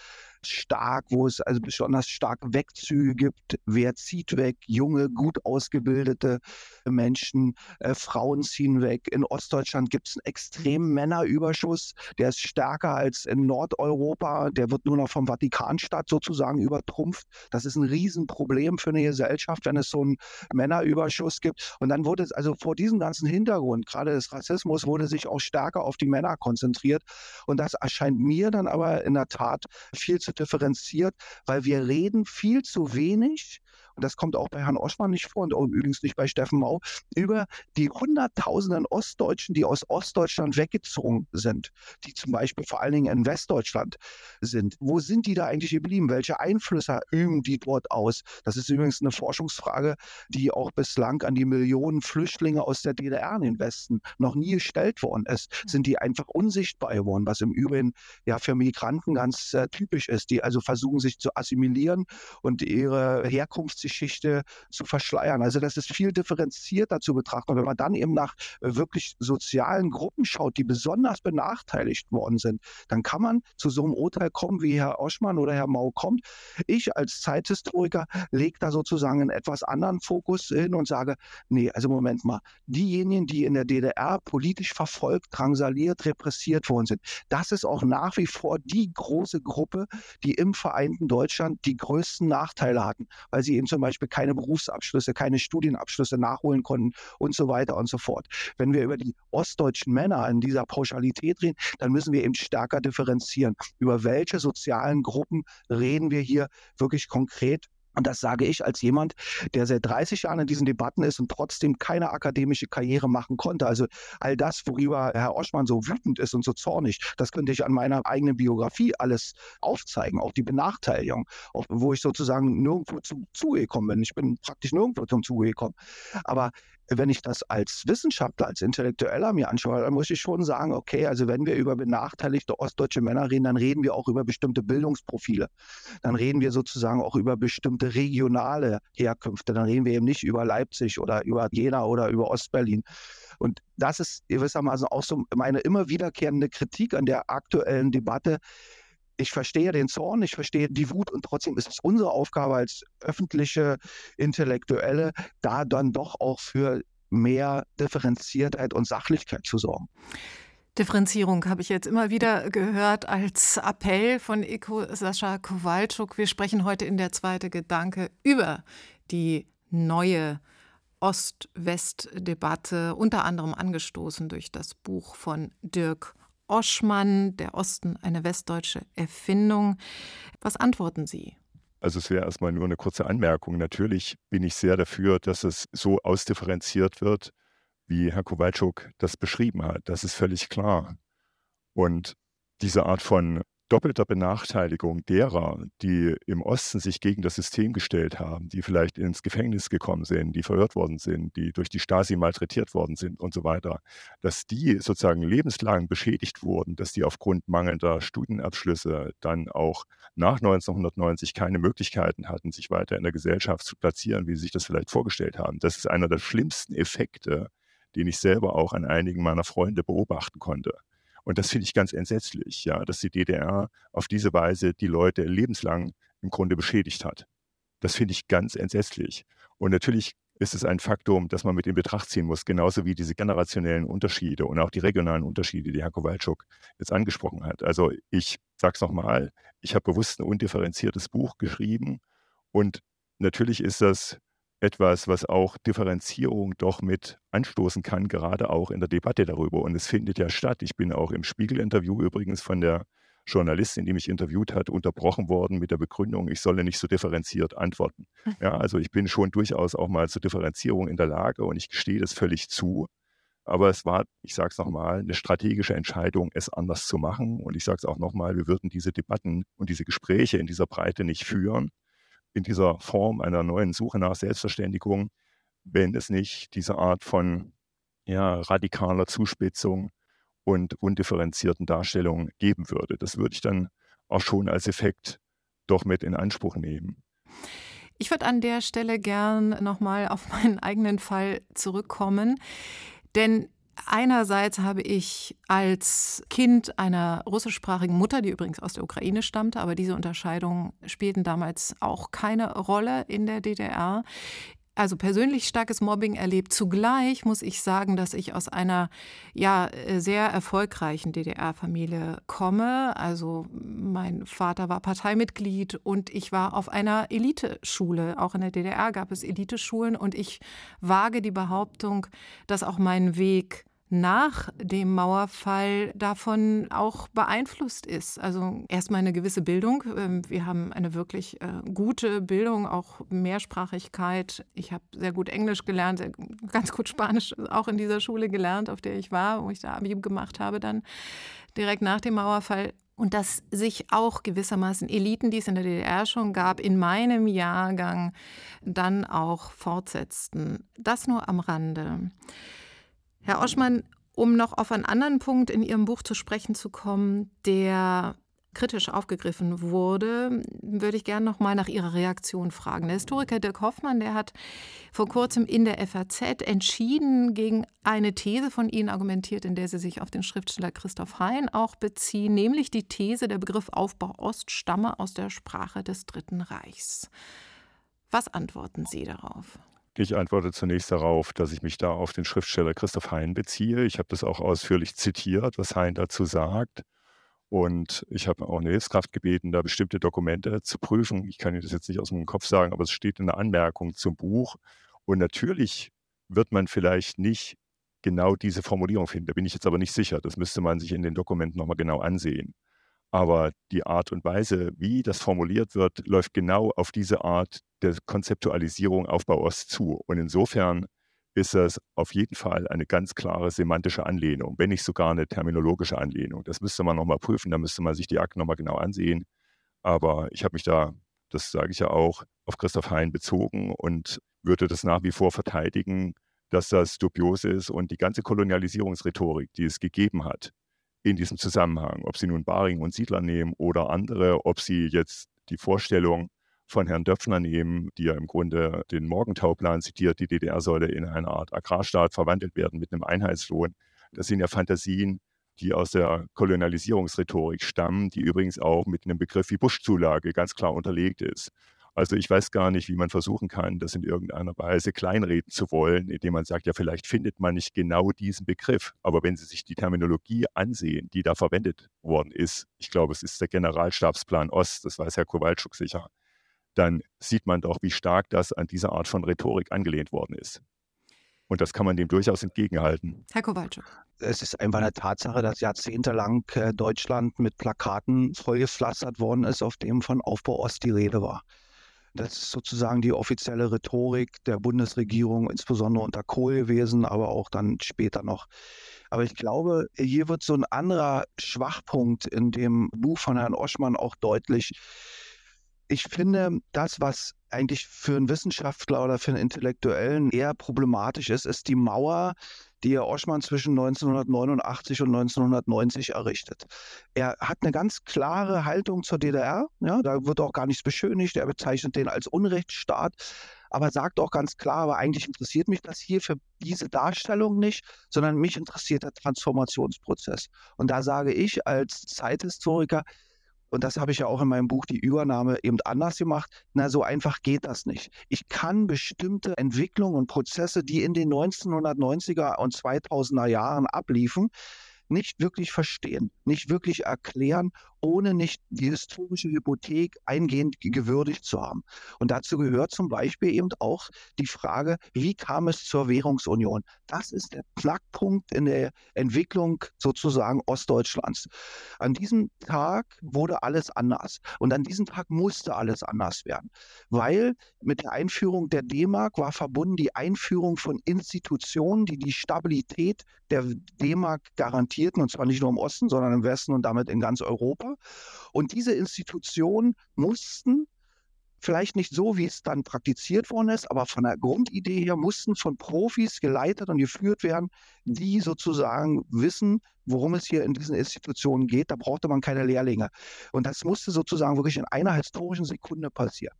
stark, wo es also besonders stark Wegzüge gibt. Wer zieht weg? Junge, gut ausgebildete Menschen, äh, Frauen ziehen weg. In Ostdeutschland gibt es einen extremen Männerüberschuss, der ist stärker als in Nordeuropa. Der wird nur noch vom Vatikanstaat sozusagen übertrumpft. Das ist ein Riesenproblem für eine Gesellschaft, wenn es so einen Männerüberschuss gibt. Und dann wurde es also vor diesem ganzen Hintergrund, gerade des Rassismus, wurde sich auch stärker auf die Männer konzentriert. Und das erscheint mir dann aber in der Tat viel zu differenziert, weil wir reden viel zu wenig und das kommt auch bei Herrn Oschmann nicht vor und übrigens nicht bei Steffen Mau, über die Hunderttausenden Ostdeutschen, die aus Ostdeutschland weggezogen sind, die zum Beispiel vor allen Dingen in Westdeutschland sind. Wo sind die da eigentlich geblieben? Welche Einflüsse üben die dort aus? Das ist übrigens eine Forschungsfrage, die auch bislang an die Millionen Flüchtlinge aus der DDR in den Westen noch nie gestellt worden ist. Sind die einfach unsichtbar geworden, was im Übrigen ja für Migranten ganz äh, typisch ist, die also versuchen, sich zu assimilieren und ihre Herkunft Lebensgeschichte zu verschleiern. Also das ist viel differenzierter zu betrachten. Und wenn man dann eben nach äh, wirklich sozialen Gruppen schaut, die besonders benachteiligt worden sind, dann kann man zu so einem Urteil kommen, wie Herr Oschmann oder Herr Mau kommt. Ich als Zeithistoriker lege da sozusagen einen etwas anderen Fokus hin und sage, nee, also Moment mal, diejenigen, die in der DDR politisch verfolgt, drangsaliert, repressiert worden sind, das ist auch nach wie vor die große Gruppe, die im vereinten Deutschland die größten Nachteile hatten, weil sie eben zum Beispiel keine Berufsabschlüsse, keine Studienabschlüsse nachholen konnten und so weiter und so fort. Wenn wir über die ostdeutschen Männer in dieser Pauschalität reden, dann müssen wir eben stärker differenzieren. Über welche sozialen Gruppen reden wir hier wirklich konkret und das sage ich als jemand, der seit 30 Jahren in diesen Debatten ist und trotzdem keine akademische Karriere machen konnte. Also all das, worüber Herr Oschmann so wütend ist und so zornig, das könnte ich an meiner eigenen Biografie alles aufzeigen, auch die Benachteiligung, auch wo ich sozusagen nirgendwo zum Zuge gekommen bin. Ich bin praktisch nirgendwo zum Zuge gekommen. Aber wenn ich das als Wissenschaftler, als Intellektueller mir anschaue, dann muss ich schon sagen, okay, also wenn wir über benachteiligte ostdeutsche Männer reden, dann reden wir auch über bestimmte Bildungsprofile. Dann reden wir sozusagen auch über bestimmte regionale Herkünfte. Dann reden wir eben nicht über Leipzig oder über Jena oder über Ostberlin. Und das ist gewissermaßen auch so meine immer wiederkehrende Kritik an der aktuellen Debatte ich verstehe den Zorn, ich verstehe die Wut und trotzdem ist es unsere Aufgabe als öffentliche Intellektuelle, da dann doch auch für mehr Differenziertheit und Sachlichkeit zu sorgen. Differenzierung habe ich jetzt immer wieder gehört als Appell von Eko Sascha Kowalczuk. Wir sprechen heute in der zweite Gedanke über die neue Ost-West-Debatte, unter anderem angestoßen durch das Buch von Dirk Oschmann, der Osten eine westdeutsche Erfindung. Was antworten Sie? Also es wäre erstmal nur eine kurze Anmerkung. Natürlich bin ich sehr dafür, dass es so ausdifferenziert wird, wie Herr Kowalczuk das beschrieben hat. Das ist völlig klar. Und diese Art von doppelter Benachteiligung derer, die im Osten sich gegen das System gestellt haben, die vielleicht ins Gefängnis gekommen sind, die verhört worden sind, die durch die Stasi malträtiert worden sind und so weiter, dass die sozusagen lebenslang beschädigt wurden, dass die aufgrund mangelnder Studienabschlüsse dann auch nach 1990 keine Möglichkeiten hatten, sich weiter in der Gesellschaft zu platzieren, wie sie sich das vielleicht vorgestellt haben. Das ist einer der schlimmsten Effekte, den ich selber auch an einigen meiner Freunde beobachten konnte. Und das finde ich ganz entsetzlich, ja, dass die DDR auf diese Weise die Leute lebenslang im Grunde beschädigt hat. Das finde ich ganz entsetzlich. Und natürlich ist es ein Faktum, das man mit in Betracht ziehen muss, genauso wie diese generationellen Unterschiede und auch die regionalen Unterschiede, die Herr Kowalczuk jetzt angesprochen hat. Also ich sage es nochmal, ich habe bewusst ein undifferenziertes Buch geschrieben und natürlich ist das etwas, was auch Differenzierung doch mit anstoßen kann, gerade auch in der Debatte darüber. Und es findet ja statt. Ich bin auch im Spiegel-Interview übrigens von der Journalistin, die mich interviewt hat, unterbrochen worden mit der Begründung, ich solle nicht so differenziert antworten. Ja, also ich bin schon durchaus auch mal zur Differenzierung in der Lage und ich gestehe das völlig zu. Aber es war, ich sage es nochmal, eine strategische Entscheidung, es anders zu machen. Und ich sage es auch nochmal, wir würden diese Debatten und diese Gespräche in dieser Breite nicht führen, in dieser Form einer neuen Suche nach Selbstverständigung, wenn es nicht diese Art von ja, radikaler Zuspitzung und undifferenzierten Darstellung geben würde. Das würde ich dann auch schon als Effekt doch mit in Anspruch nehmen. Ich würde an der Stelle gern nochmal auf meinen eigenen Fall zurückkommen, denn Einerseits habe ich als Kind einer russischsprachigen Mutter, die übrigens aus der Ukraine stammte, aber diese Unterscheidungen spielten damals auch keine Rolle in der DDR. Also persönlich starkes Mobbing erlebt. Zugleich muss ich sagen, dass ich aus einer ja sehr erfolgreichen DDR-Familie komme. Also mein Vater war Parteimitglied und ich war auf einer Eliteschule. Auch in der DDR gab es Eliteschulen und ich wage die Behauptung, dass auch mein Weg nach dem Mauerfall davon auch beeinflusst ist. Also erstmal eine gewisse Bildung. Ähm, wir haben eine wirklich äh, gute Bildung, auch Mehrsprachigkeit. Ich habe sehr gut Englisch gelernt, ganz gut Spanisch auch in dieser Schule gelernt, auf der ich war, wo ich da Abi gemacht habe, dann direkt nach dem Mauerfall. Und dass sich auch gewissermaßen Eliten, die es in der DDR schon gab, in meinem Jahrgang dann auch fortsetzten. Das nur am Rande. Herr Oschmann, um noch auf einen anderen Punkt in Ihrem Buch zu sprechen zu kommen, der kritisch aufgegriffen wurde, würde ich gerne noch mal nach Ihrer Reaktion fragen. Der Historiker Dirk Hoffmann, der hat vor kurzem in der FAZ entschieden gegen eine These von Ihnen argumentiert, in der Sie sich auf den Schriftsteller Christoph Hein auch beziehen, nämlich die These, der Begriff Aufbau Ost stamme aus der Sprache des Dritten Reichs. Was antworten Sie darauf? Ich antworte zunächst darauf, dass ich mich da auf den Schriftsteller Christoph Hein beziehe. Ich habe das auch ausführlich zitiert, was Hein dazu sagt. Und ich habe auch eine Hilfskraft gebeten, da bestimmte Dokumente zu prüfen. Ich kann Ihnen das jetzt nicht aus dem Kopf sagen, aber es steht in der Anmerkung zum Buch. Und natürlich wird man vielleicht nicht genau diese Formulierung finden. Da bin ich jetzt aber nicht sicher. Das müsste man sich in den Dokumenten nochmal genau ansehen. Aber die Art und Weise, wie das formuliert wird, läuft genau auf diese Art der Konzeptualisierung Aufbau Ost zu. Und insofern ist das auf jeden Fall eine ganz klare semantische Anlehnung, wenn nicht sogar eine terminologische Anlehnung. Das müsste man nochmal prüfen, da müsste man sich die Akten nochmal genau ansehen. Aber ich habe mich da, das sage ich ja auch, auf Christoph Hein bezogen und würde das nach wie vor verteidigen, dass das dubios ist und die ganze Kolonialisierungsrhetorik, die es gegeben hat, in diesem Zusammenhang, ob Sie nun Baring und Siedler nehmen oder andere, ob Sie jetzt die Vorstellung von Herrn Döpfner nehmen, die ja im Grunde den Morgentauplan zitiert, die DDR solle in eine Art Agrarstaat verwandelt werden mit einem Einheitslohn. Das sind ja Fantasien, die aus der Kolonialisierungsrhetorik stammen, die übrigens auch mit einem Begriff wie Buschzulage ganz klar unterlegt ist. Also ich weiß gar nicht, wie man versuchen kann, das in irgendeiner Weise kleinreden zu wollen, indem man sagt, ja, vielleicht findet man nicht genau diesen Begriff. Aber wenn Sie sich die Terminologie ansehen, die da verwendet worden ist, ich glaube, es ist der Generalstabsplan Ost, das weiß Herr Kowalczuk sicher, dann sieht man doch, wie stark das an diese Art von Rhetorik angelehnt worden ist. Und das kann man dem durchaus entgegenhalten. Herr Kowalczuk. Es ist einfach eine Tatsache, dass jahrzehntelang äh, Deutschland mit Plakaten vollgepflastert worden ist, auf dem von Aufbau Ost die Rede war. Das ist sozusagen die offizielle Rhetorik der Bundesregierung, insbesondere unter Kohl gewesen, aber auch dann später noch. Aber ich glaube, hier wird so ein anderer Schwachpunkt in dem Buch von Herrn Oschmann auch deutlich. Ich finde, das, was eigentlich für einen Wissenschaftler oder für einen Intellektuellen eher problematisch ist, ist die Mauer, die Herr Oschmann zwischen 1989 und 1990 errichtet. Er hat eine ganz klare Haltung zur DDR. Ja, da wird auch gar nichts beschönigt. Er bezeichnet den als Unrechtsstaat aber sagt auch ganz klar, aber eigentlich interessiert mich das hier für diese Darstellung nicht, sondern mich interessiert der Transformationsprozess. Und da sage ich als Zeithistoriker, und das habe ich ja auch in meinem Buch Die Übernahme eben anders gemacht. Na, so einfach geht das nicht. Ich kann bestimmte Entwicklungen und Prozesse, die in den 1990er und 2000er Jahren abliefen, nicht wirklich verstehen, nicht wirklich erklären ohne nicht die historische Hypothek eingehend gewürdigt zu haben. Und dazu gehört zum Beispiel eben auch die Frage, wie kam es zur Währungsunion? Das ist der Knackpunkt in der Entwicklung sozusagen Ostdeutschlands. An diesem Tag wurde alles anders. Und an diesem Tag musste alles anders werden. Weil mit der Einführung der D-Mark war verbunden die Einführung von Institutionen, die die Stabilität der D-Mark garantierten, und zwar nicht nur im Osten, sondern im Westen und damit in ganz Europa. Und diese Institutionen mussten vielleicht nicht so, wie es dann praktiziert worden ist, aber von der Grundidee her mussten von Profis geleitet und geführt werden, die sozusagen wissen, worum es hier in diesen Institutionen geht. Da brauchte man keine Lehrlinge. Und das musste sozusagen wirklich in einer historischen Sekunde passieren.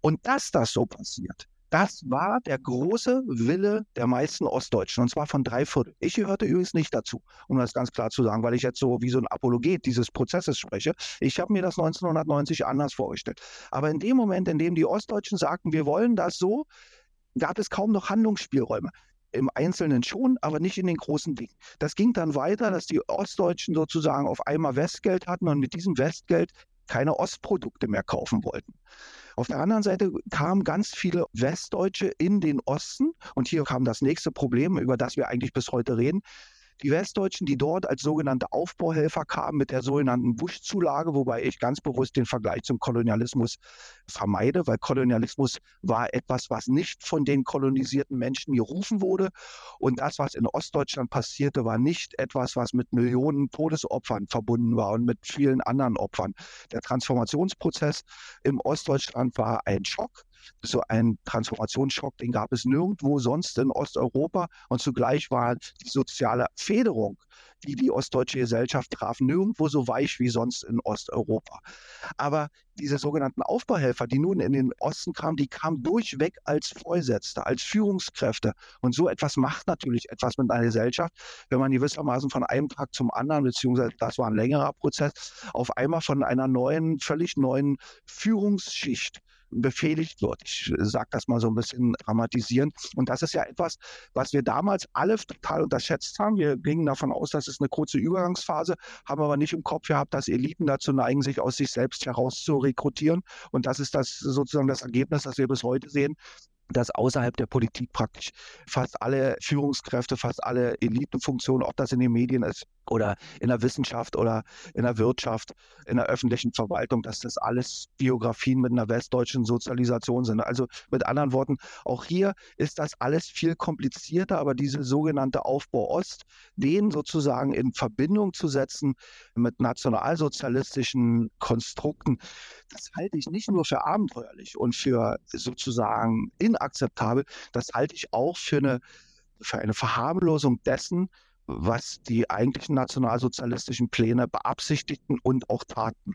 Und dass das so passiert, das war der große Wille der meisten Ostdeutschen, und zwar von drei Viertel. Ich gehörte übrigens nicht dazu, um das ganz klar zu sagen, weil ich jetzt so wie so ein Apologet dieses Prozesses spreche. Ich habe mir das 1990 anders vorgestellt. Aber in dem Moment, in dem die Ostdeutschen sagten, wir wollen das so, gab es kaum noch Handlungsspielräume. Im Einzelnen schon, aber nicht in den großen Dingen. Das ging dann weiter, dass die Ostdeutschen sozusagen auf einmal Westgeld hatten und mit diesem Westgeld keine Ostprodukte mehr kaufen wollten. Auf der anderen Seite kamen ganz viele Westdeutsche in den Osten und hier kam das nächste Problem, über das wir eigentlich bis heute reden. Die Westdeutschen, die dort als sogenannte Aufbauhelfer kamen mit der sogenannten Buschzulage, wobei ich ganz bewusst den Vergleich zum Kolonialismus vermeide, weil Kolonialismus war etwas, was nicht von den kolonisierten Menschen gerufen wurde. Und das, was in Ostdeutschland passierte, war nicht etwas, was mit Millionen Todesopfern verbunden war und mit vielen anderen Opfern. Der Transformationsprozess im Ostdeutschland war ein Schock so ein Transformationsschock, den gab es nirgendwo sonst in Osteuropa. Und zugleich war die soziale Federung, die die ostdeutsche Gesellschaft traf, nirgendwo so weich wie sonst in Osteuropa. Aber diese sogenannten Aufbauhelfer, die nun in den Osten kamen, die kamen durchweg als Vorgesetzte, als Führungskräfte. Und so etwas macht natürlich etwas mit einer Gesellschaft, wenn man gewissermaßen von einem Tag zum anderen, beziehungsweise das war ein längerer Prozess, auf einmal von einer neuen, völlig neuen Führungsschicht befehligt wird. Ich sage das mal so ein bisschen dramatisieren. Und das ist ja etwas, was wir damals alle total unterschätzt haben. Wir gingen davon aus, dass es eine kurze Übergangsphase, haben aber nicht im Kopf gehabt, dass Eliten dazu neigen, sich aus sich selbst heraus zu rekrutieren. Und das ist das sozusagen das Ergebnis, das wir bis heute sehen dass außerhalb der Politik praktisch fast alle Führungskräfte, fast alle Elitenfunktionen, ob das in den Medien ist oder in der Wissenschaft oder in der Wirtschaft, in der öffentlichen Verwaltung, dass das alles Biografien mit einer westdeutschen Sozialisation sind. Also mit anderen Worten, auch hier ist das alles viel komplizierter, aber diese sogenannte Aufbau Ost, den sozusagen in Verbindung zu setzen mit nationalsozialistischen Konstrukten, das halte ich nicht nur für abenteuerlich und für sozusagen inakzeptabel, das halte ich auch für eine, für eine Verharmlosung dessen, was die eigentlichen nationalsozialistischen Pläne beabsichtigten und auch taten.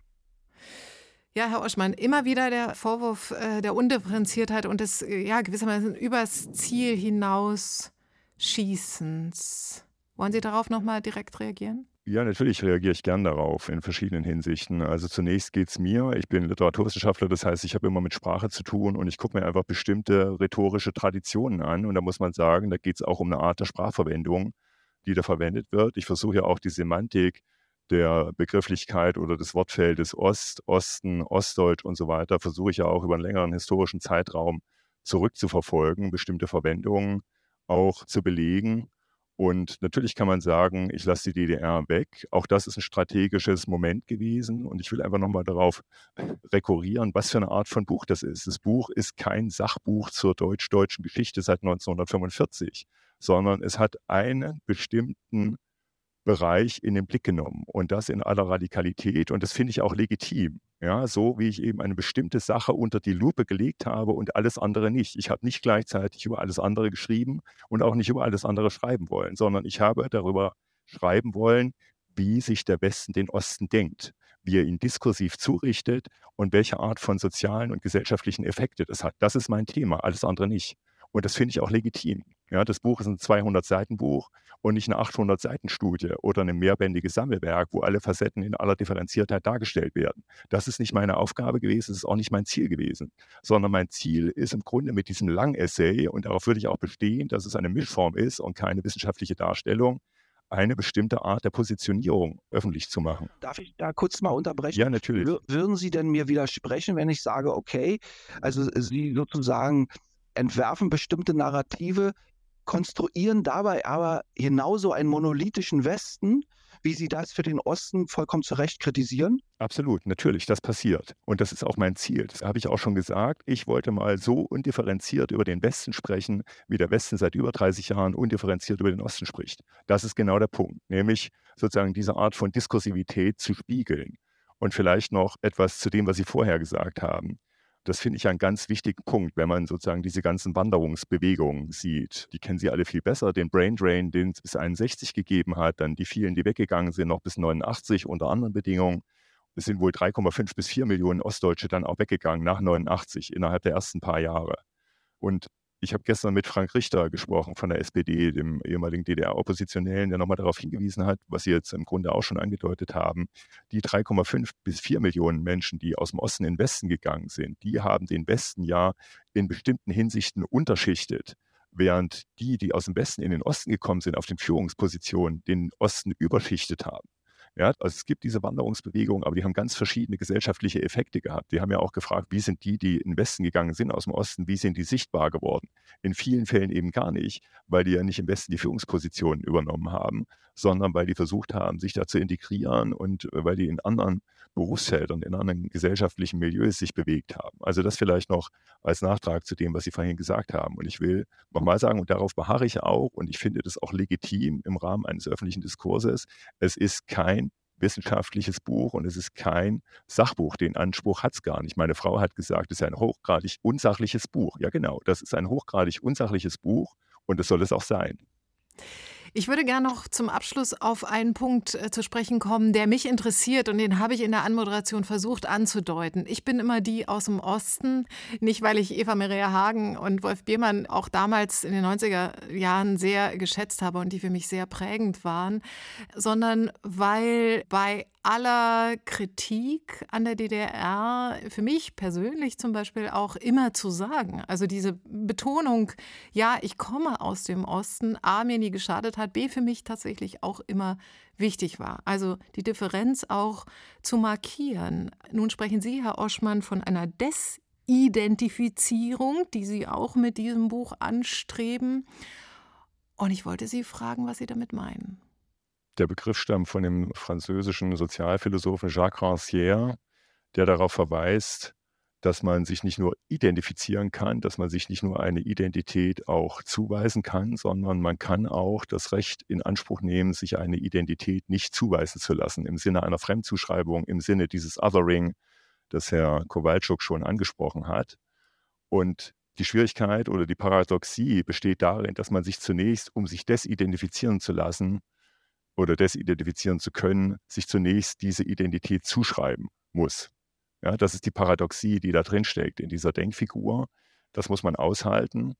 Ja, Herr Oschmann, immer wieder der Vorwurf äh, der Undifferenziertheit und des äh, ja, gewissermaßen übers Ziel hinaus Schießens. Wollen Sie darauf nochmal direkt reagieren? Ja, natürlich reagiere ich gern darauf in verschiedenen Hinsichten. Also zunächst geht es mir, ich bin Literaturwissenschaftler, das heißt, ich habe immer mit Sprache zu tun und ich gucke mir einfach bestimmte rhetorische Traditionen an. Und da muss man sagen, da geht es auch um eine Art der Sprachverwendung, die da verwendet wird. Ich versuche ja auch die Semantik der Begrifflichkeit oder des Wortfeldes Ost, Osten, Ostdeutsch und so weiter, versuche ich ja auch über einen längeren historischen Zeitraum zurückzuverfolgen, bestimmte Verwendungen auch zu belegen Und natürlich kann man sagen, ich lasse die DDR weg. Auch das ist ein strategisches Moment gewesen. Und ich will einfach nochmal darauf rekurrieren, was für eine Art von Buch das ist. Das Buch ist kein Sachbuch zur deutsch-deutschen Geschichte seit 1945, sondern es hat einen bestimmten Bereich in den Blick genommen und das in aller Radikalität und das finde ich auch legitim. Ja, so wie ich eben eine bestimmte Sache unter die Lupe gelegt habe und alles andere nicht. Ich habe nicht gleichzeitig über alles andere geschrieben und auch nicht über alles andere schreiben wollen, sondern ich habe darüber schreiben wollen, wie sich der Westen den Osten denkt, wie er ihn diskursiv zurichtet und welche Art von sozialen und gesellschaftlichen Effekte das hat. Das ist mein Thema, alles andere nicht. Und das finde ich auch legitim. Ja, das Buch ist ein 200-Seiten-Buch und nicht eine 800-Seiten-Studie oder ein mehrbändiges Sammelwerk, wo alle Facetten in aller Differenziertheit dargestellt werden. Das ist nicht meine Aufgabe gewesen, das ist auch nicht mein Ziel gewesen, sondern mein Ziel ist im Grunde mit diesem Lang-Essay, und darauf würde ich auch bestehen, dass es eine Mischform ist und keine wissenschaftliche Darstellung, eine bestimmte Art der Positionierung öffentlich zu machen. Darf ich da kurz mal unterbrechen? Ja, natürlich. Würden Sie denn mir widersprechen, wenn ich sage, okay, also Sie sozusagen entwerfen bestimmte Narrative, konstruieren dabei aber genauso einen monolithischen Westen, wie Sie das für den Osten vollkommen zu Recht kritisieren? Absolut, natürlich, das passiert. Und das ist auch mein Ziel. Das habe ich auch schon gesagt. Ich wollte mal so undifferenziert über den Westen sprechen, wie der Westen seit über 30 Jahren undifferenziert über den Osten spricht. Das ist genau der Punkt, nämlich sozusagen diese Art von Diskursivität zu spiegeln. Und vielleicht noch etwas zu dem, was Sie vorher gesagt haben. Das finde ich einen ganz wichtigen Punkt, wenn man sozusagen diese ganzen Wanderungsbewegungen sieht. Die kennen Sie alle viel besser. Den Brain Drain, den es bis 61 gegeben hat, dann die vielen, die weggegangen sind, noch bis 89 unter anderen Bedingungen. Es sind wohl 3,5 bis 4 Millionen Ostdeutsche dann auch weggegangen nach 89 innerhalb der ersten paar Jahre. Und ich habe gestern mit Frank Richter gesprochen von der SPD, dem ehemaligen DDR-Oppositionellen, der nochmal darauf hingewiesen hat, was Sie jetzt im Grunde auch schon angedeutet haben. Die 3,5 bis 4 Millionen Menschen, die aus dem Osten in den Westen gegangen sind, die haben den Westen ja in bestimmten Hinsichten unterschichtet während die, die aus dem Westen in den Osten gekommen sind, auf den Führungspositionen, den Osten überschichtet haben. Ja, also es gibt diese Wanderungsbewegung, aber die haben ganz verschiedene gesellschaftliche Effekte gehabt. Die haben ja auch gefragt, wie sind die, die in den Westen gegangen sind aus dem Osten, wie sind die sichtbar geworden? In vielen Fällen eben gar nicht, weil die ja nicht im Westen die Führungspositionen übernommen haben, sondern weil die versucht haben, sich da zu integrieren und äh, weil die in anderen Berufsfeldern, in anderen gesellschaftlichen Milieus sich bewegt haben. Also das vielleicht noch als Nachtrag zu dem, was Sie vorhin gesagt haben. Und ich will nochmal sagen, und darauf beharre ich auch, und ich finde das auch legitim im Rahmen eines öffentlichen Diskurses, es ist kein wissenschaftliches Buch und es ist kein Sachbuch. Den Anspruch hat es gar nicht. Meine Frau hat gesagt, es ist ein hochgradig unsachliches Buch. Ja, genau, das ist ein hochgradig unsachliches Buch und das soll es auch sein. Ich würde gerne noch zum Abschluss auf einen Punkt äh, zu sprechen kommen, der mich interessiert und den habe ich in der Anmoderation versucht anzudeuten. Ich bin immer die aus dem Osten, nicht weil ich Eva Maria Hagen und Wolf Biermann auch damals in den 90er Jahren sehr geschätzt habe und die für mich sehr prägend waren, sondern weil bei aller Kritik an der DDR für mich persönlich zum Beispiel auch immer zu sagen. Also diese Betonung, ja, ich komme aus dem Osten, A, mir nie geschadet hat, B, für mich tatsächlich auch immer wichtig war. Also die Differenz auch zu markieren. Nun sprechen Sie, Herr Oschmann, von einer Desidentifizierung, die Sie auch mit diesem Buch anstreben. Und ich wollte Sie fragen, was Sie damit meinen. Der Begriff stammt von dem französischen Sozialphilosophen Jacques Rancière, der darauf verweist, dass man sich nicht nur identifizieren kann, dass man sich nicht nur eine Identität auch zuweisen kann, sondern man kann auch das Recht in Anspruch nehmen, sich eine Identität nicht zuweisen zu lassen, im Sinne einer Fremdzuschreibung, im Sinne dieses Othering, das Herr Kowalczuk schon angesprochen hat. Und die Schwierigkeit oder die Paradoxie besteht darin, dass man sich zunächst, um sich desidentifizieren zu lassen, oder desidentifizieren zu können, sich zunächst diese Identität zuschreiben muss. Ja, das ist die Paradoxie, die da drin steckt in dieser Denkfigur. Das muss man aushalten.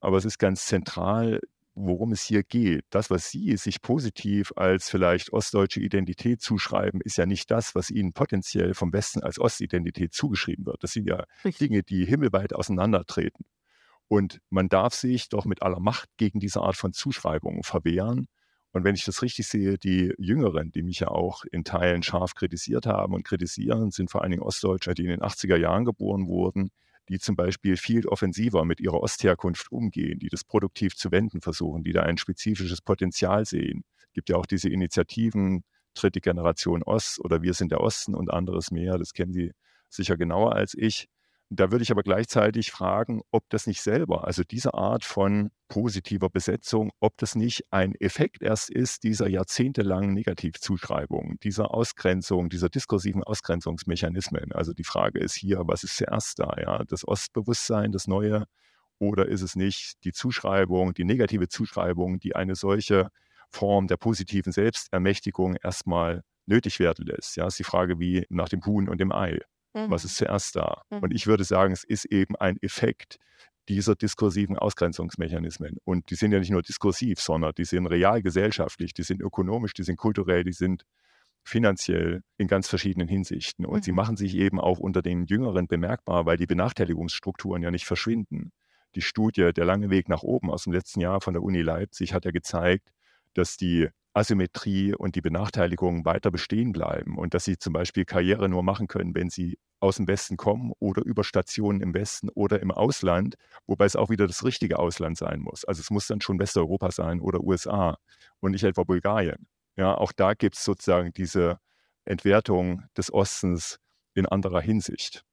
Aber es ist ganz zentral, worum es hier geht. Das, was Sie sich positiv als vielleicht ostdeutsche Identität zuschreiben, ist ja nicht das, was Ihnen potenziell vom Westen als Ostidentität zugeschrieben wird. Das sind ja Richtig. Dinge, die himmelweit auseinandertreten. Und man darf sich doch mit aller Macht gegen diese Art von Zuschreibungen verwehren. Und wenn ich das richtig sehe, die Jüngeren, die mich ja auch in Teilen scharf kritisiert haben und kritisieren, sind vor allen Dingen Ostdeutsche, die in den 80er Jahren geboren wurden, die zum Beispiel viel offensiver mit ihrer Ostherkunft umgehen, die das produktiv zu wenden versuchen, die da ein spezifisches Potenzial sehen. Es gibt ja auch diese Initiativen, dritte Generation Ost oder Wir sind der Osten und anderes mehr, das kennen Sie sicher genauer als ich. Da würde ich aber gleichzeitig fragen, ob das nicht selber, also diese Art von positiver Besetzung, ob das nicht ein Effekt erst ist dieser jahrzehntelangen Negativzuschreibung, dieser Ausgrenzung, dieser diskursiven Ausgrenzungsmechanismen. Also die Frage ist hier, was ist zuerst da? Ja? Das Ostbewusstsein, das Neue, oder ist es nicht die Zuschreibung, die negative Zuschreibung, die eine solche Form der positiven Selbstermächtigung erstmal nötig werden lässt? Ja, ist die Frage wie nach dem Huhn und dem Ei. Mhm. Was ist zuerst da? Mhm. Und ich würde sagen, es ist eben ein Effekt dieser diskursiven Ausgrenzungsmechanismen. Und die sind ja nicht nur diskursiv, sondern die sind real gesellschaftlich, die sind ökonomisch, die sind kulturell, die sind finanziell in ganz verschiedenen Hinsichten. Und mhm. sie machen sich eben auch unter den Jüngeren bemerkbar, weil die Benachteiligungsstrukturen ja nicht verschwinden. Die Studie Der lange Weg nach oben aus dem letzten Jahr von der Uni Leipzig hat ja gezeigt, dass die Asymmetrie und die Benachteiligung weiter bestehen bleiben und dass sie zum Beispiel Karriere nur machen können, wenn sie aus dem Westen kommen oder über Stationen im Westen oder im Ausland, wobei es auch wieder das richtige Ausland sein muss. Also es muss dann schon Westeuropa sein oder USA und nicht etwa Bulgarien. Ja, auch da gibt es sozusagen diese Entwertung des Ostens in anderer Hinsicht.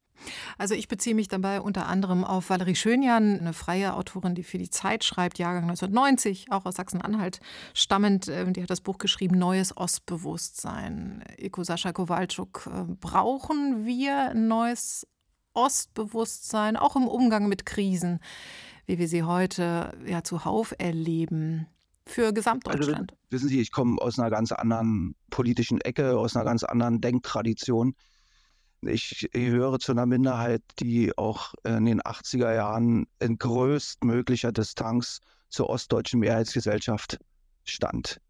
Also ich beziehe mich dabei unter anderem auf Valerie Schönjan, eine freie Autorin, die für die Zeit schreibt, Jahrgang 1990, auch aus Sachsen-Anhalt stammend. Ähm, die hat das Buch geschrieben, Neues Ostbewusstsein. Eko Sascha Kowalczuk, äh, brauchen wir ein neues Ostbewusstsein, auch im Umgang mit Krisen, wie wir sie heute ja zuhauf erleben? für Gesamtdeutschland? Also, wissen Sie, ich komme aus einer ganz anderen politischen Ecke, aus einer ganz anderen Denktradition. Ich gehöre zu einer Minderheit, die auch in den 80er Jahren in größtmöglicher Distanz zur ostdeutschen Mehrheitsgesellschaft stand.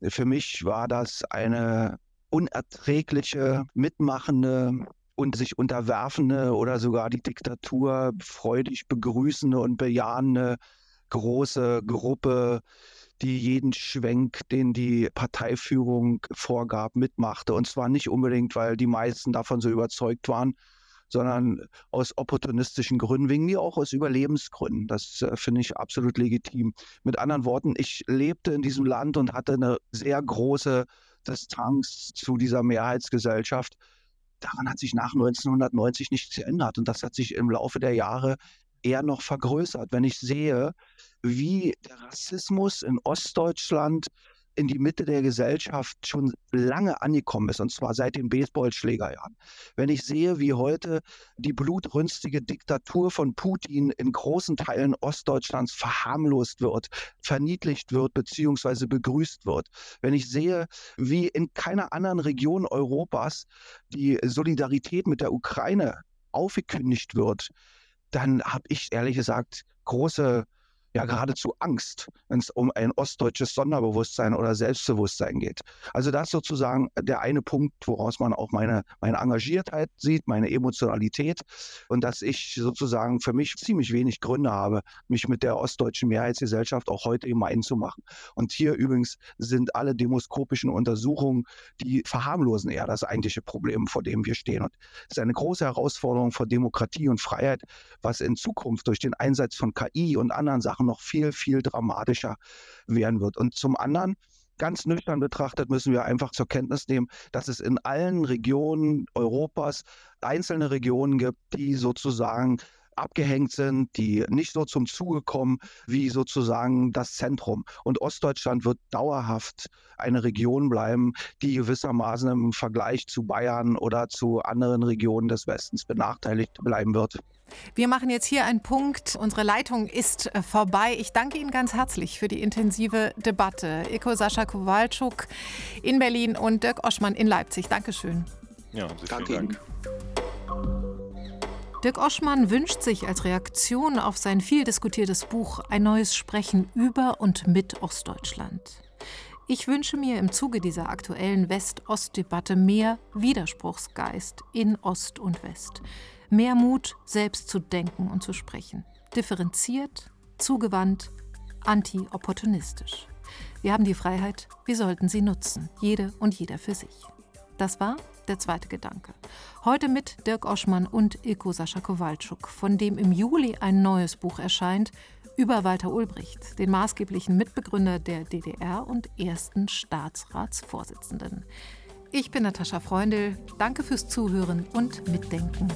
Für mich war das eine unerträgliche, mitmachende und sich unterwerfende oder sogar die Diktatur freudig begrüßende und bejahende große Gruppe, die jeden Schwenk, den die Parteiführung vorgab, mitmachte. Und zwar nicht unbedingt, weil die meisten davon so überzeugt waren, sondern aus opportunistischen Gründen, wegen mir auch aus Überlebensgründen. Das äh, finde ich absolut legitim. Mit anderen Worten, ich lebte in diesem Land und hatte eine sehr große Distanz zu dieser Mehrheitsgesellschaft. Daran hat sich nach 1990 nichts geändert und das hat sich im Laufe der Jahre eher noch vergrößert. Wenn ich sehe, wie der Rassismus in Ostdeutschland in die Mitte der Gesellschaft schon lange angekommen ist, und zwar seit den Baseballschlägerjahren. Wenn ich sehe, wie heute die blutrünstige Diktatur von Putin in großen Teilen Ostdeutschlands verharmlost wird, verniedlicht wird, beziehungsweise begrüßt wird. Wenn ich sehe, wie in keiner anderen Region Europas die Solidarität mit der Ukraine aufgekündigt wird, dann habe ich ehrlich gesagt große ja geradezu Angst, wenn es um ein ostdeutsches Sonderbewusstsein oder Selbstbewusstsein geht. Also das ist sozusagen der eine Punkt, woraus man auch meine, meine Engagiertheit sieht, meine Emotionalität und dass ich sozusagen für mich ziemlich wenig Gründe habe, mich mit der ostdeutschen Mehrheitsgesellschaft auch heute gemein zu machen. Und hier übrigens sind alle demoskopischen Untersuchungen, die verharmlosen eher das eigentliche Problem, vor dem wir stehen. Und es ist eine große Herausforderung vor Demokratie und Freiheit, was in Zukunft durch den Einsatz von KI und anderen Sachen Sachen noch viel, viel dramatischer werden wird. Und zum anderen, ganz nüchtern betrachtet müssen wir einfach zur Kenntnis nehmen, dass es in allen Regionen Europas einzelne Regionen gibt, die sozusagen abgehängt sind, die nicht so zum Zuge kommen wie sozusagen das Zentrum. Und Ostdeutschland wird dauerhaft eine Region bleiben, die gewissermaßen im Vergleich zu Bayern oder zu anderen Regionen des Westens benachteiligt bleiben wird. Wir machen jetzt hier einen Punkt. Unsere Leitung ist äh, vorbei. Ich danke Ihnen ganz herzlich für die intensive Debatte. Eko Sascha Kowalczuk in Berlin und Dirk Oschmann in Leipzig. Dankeschön. Ja, vielen Dank. Dirk Oschmann wünscht sich als Reaktion auf sein viel diskutiertes Buch ein neues Sprechen über und mit Ostdeutschland. Ich wünsche mir im Zuge dieser aktuellen West-Ost-Debatte mehr Widerspruchsgeist in Ost und West. Mehr Mut, selbst zu denken und zu sprechen. Differenziert, zugewandt, anti-opportunistisch. Wir haben die Freiheit, wir sollten sie nutzen, jede und jeder für sich. Das war der zweite Gedanke. Heute mit Dirk Oschmann und Ilko Sascha Kowalczuk, von dem im Juli ein neues Buch erscheint über Walter Ulbricht, den maßgeblichen Mitbegründer der DDR und ersten Staatsratsvorsitzenden. Ich bin Natascha Freundl. Danke fürs Zuhören und Mitdenken.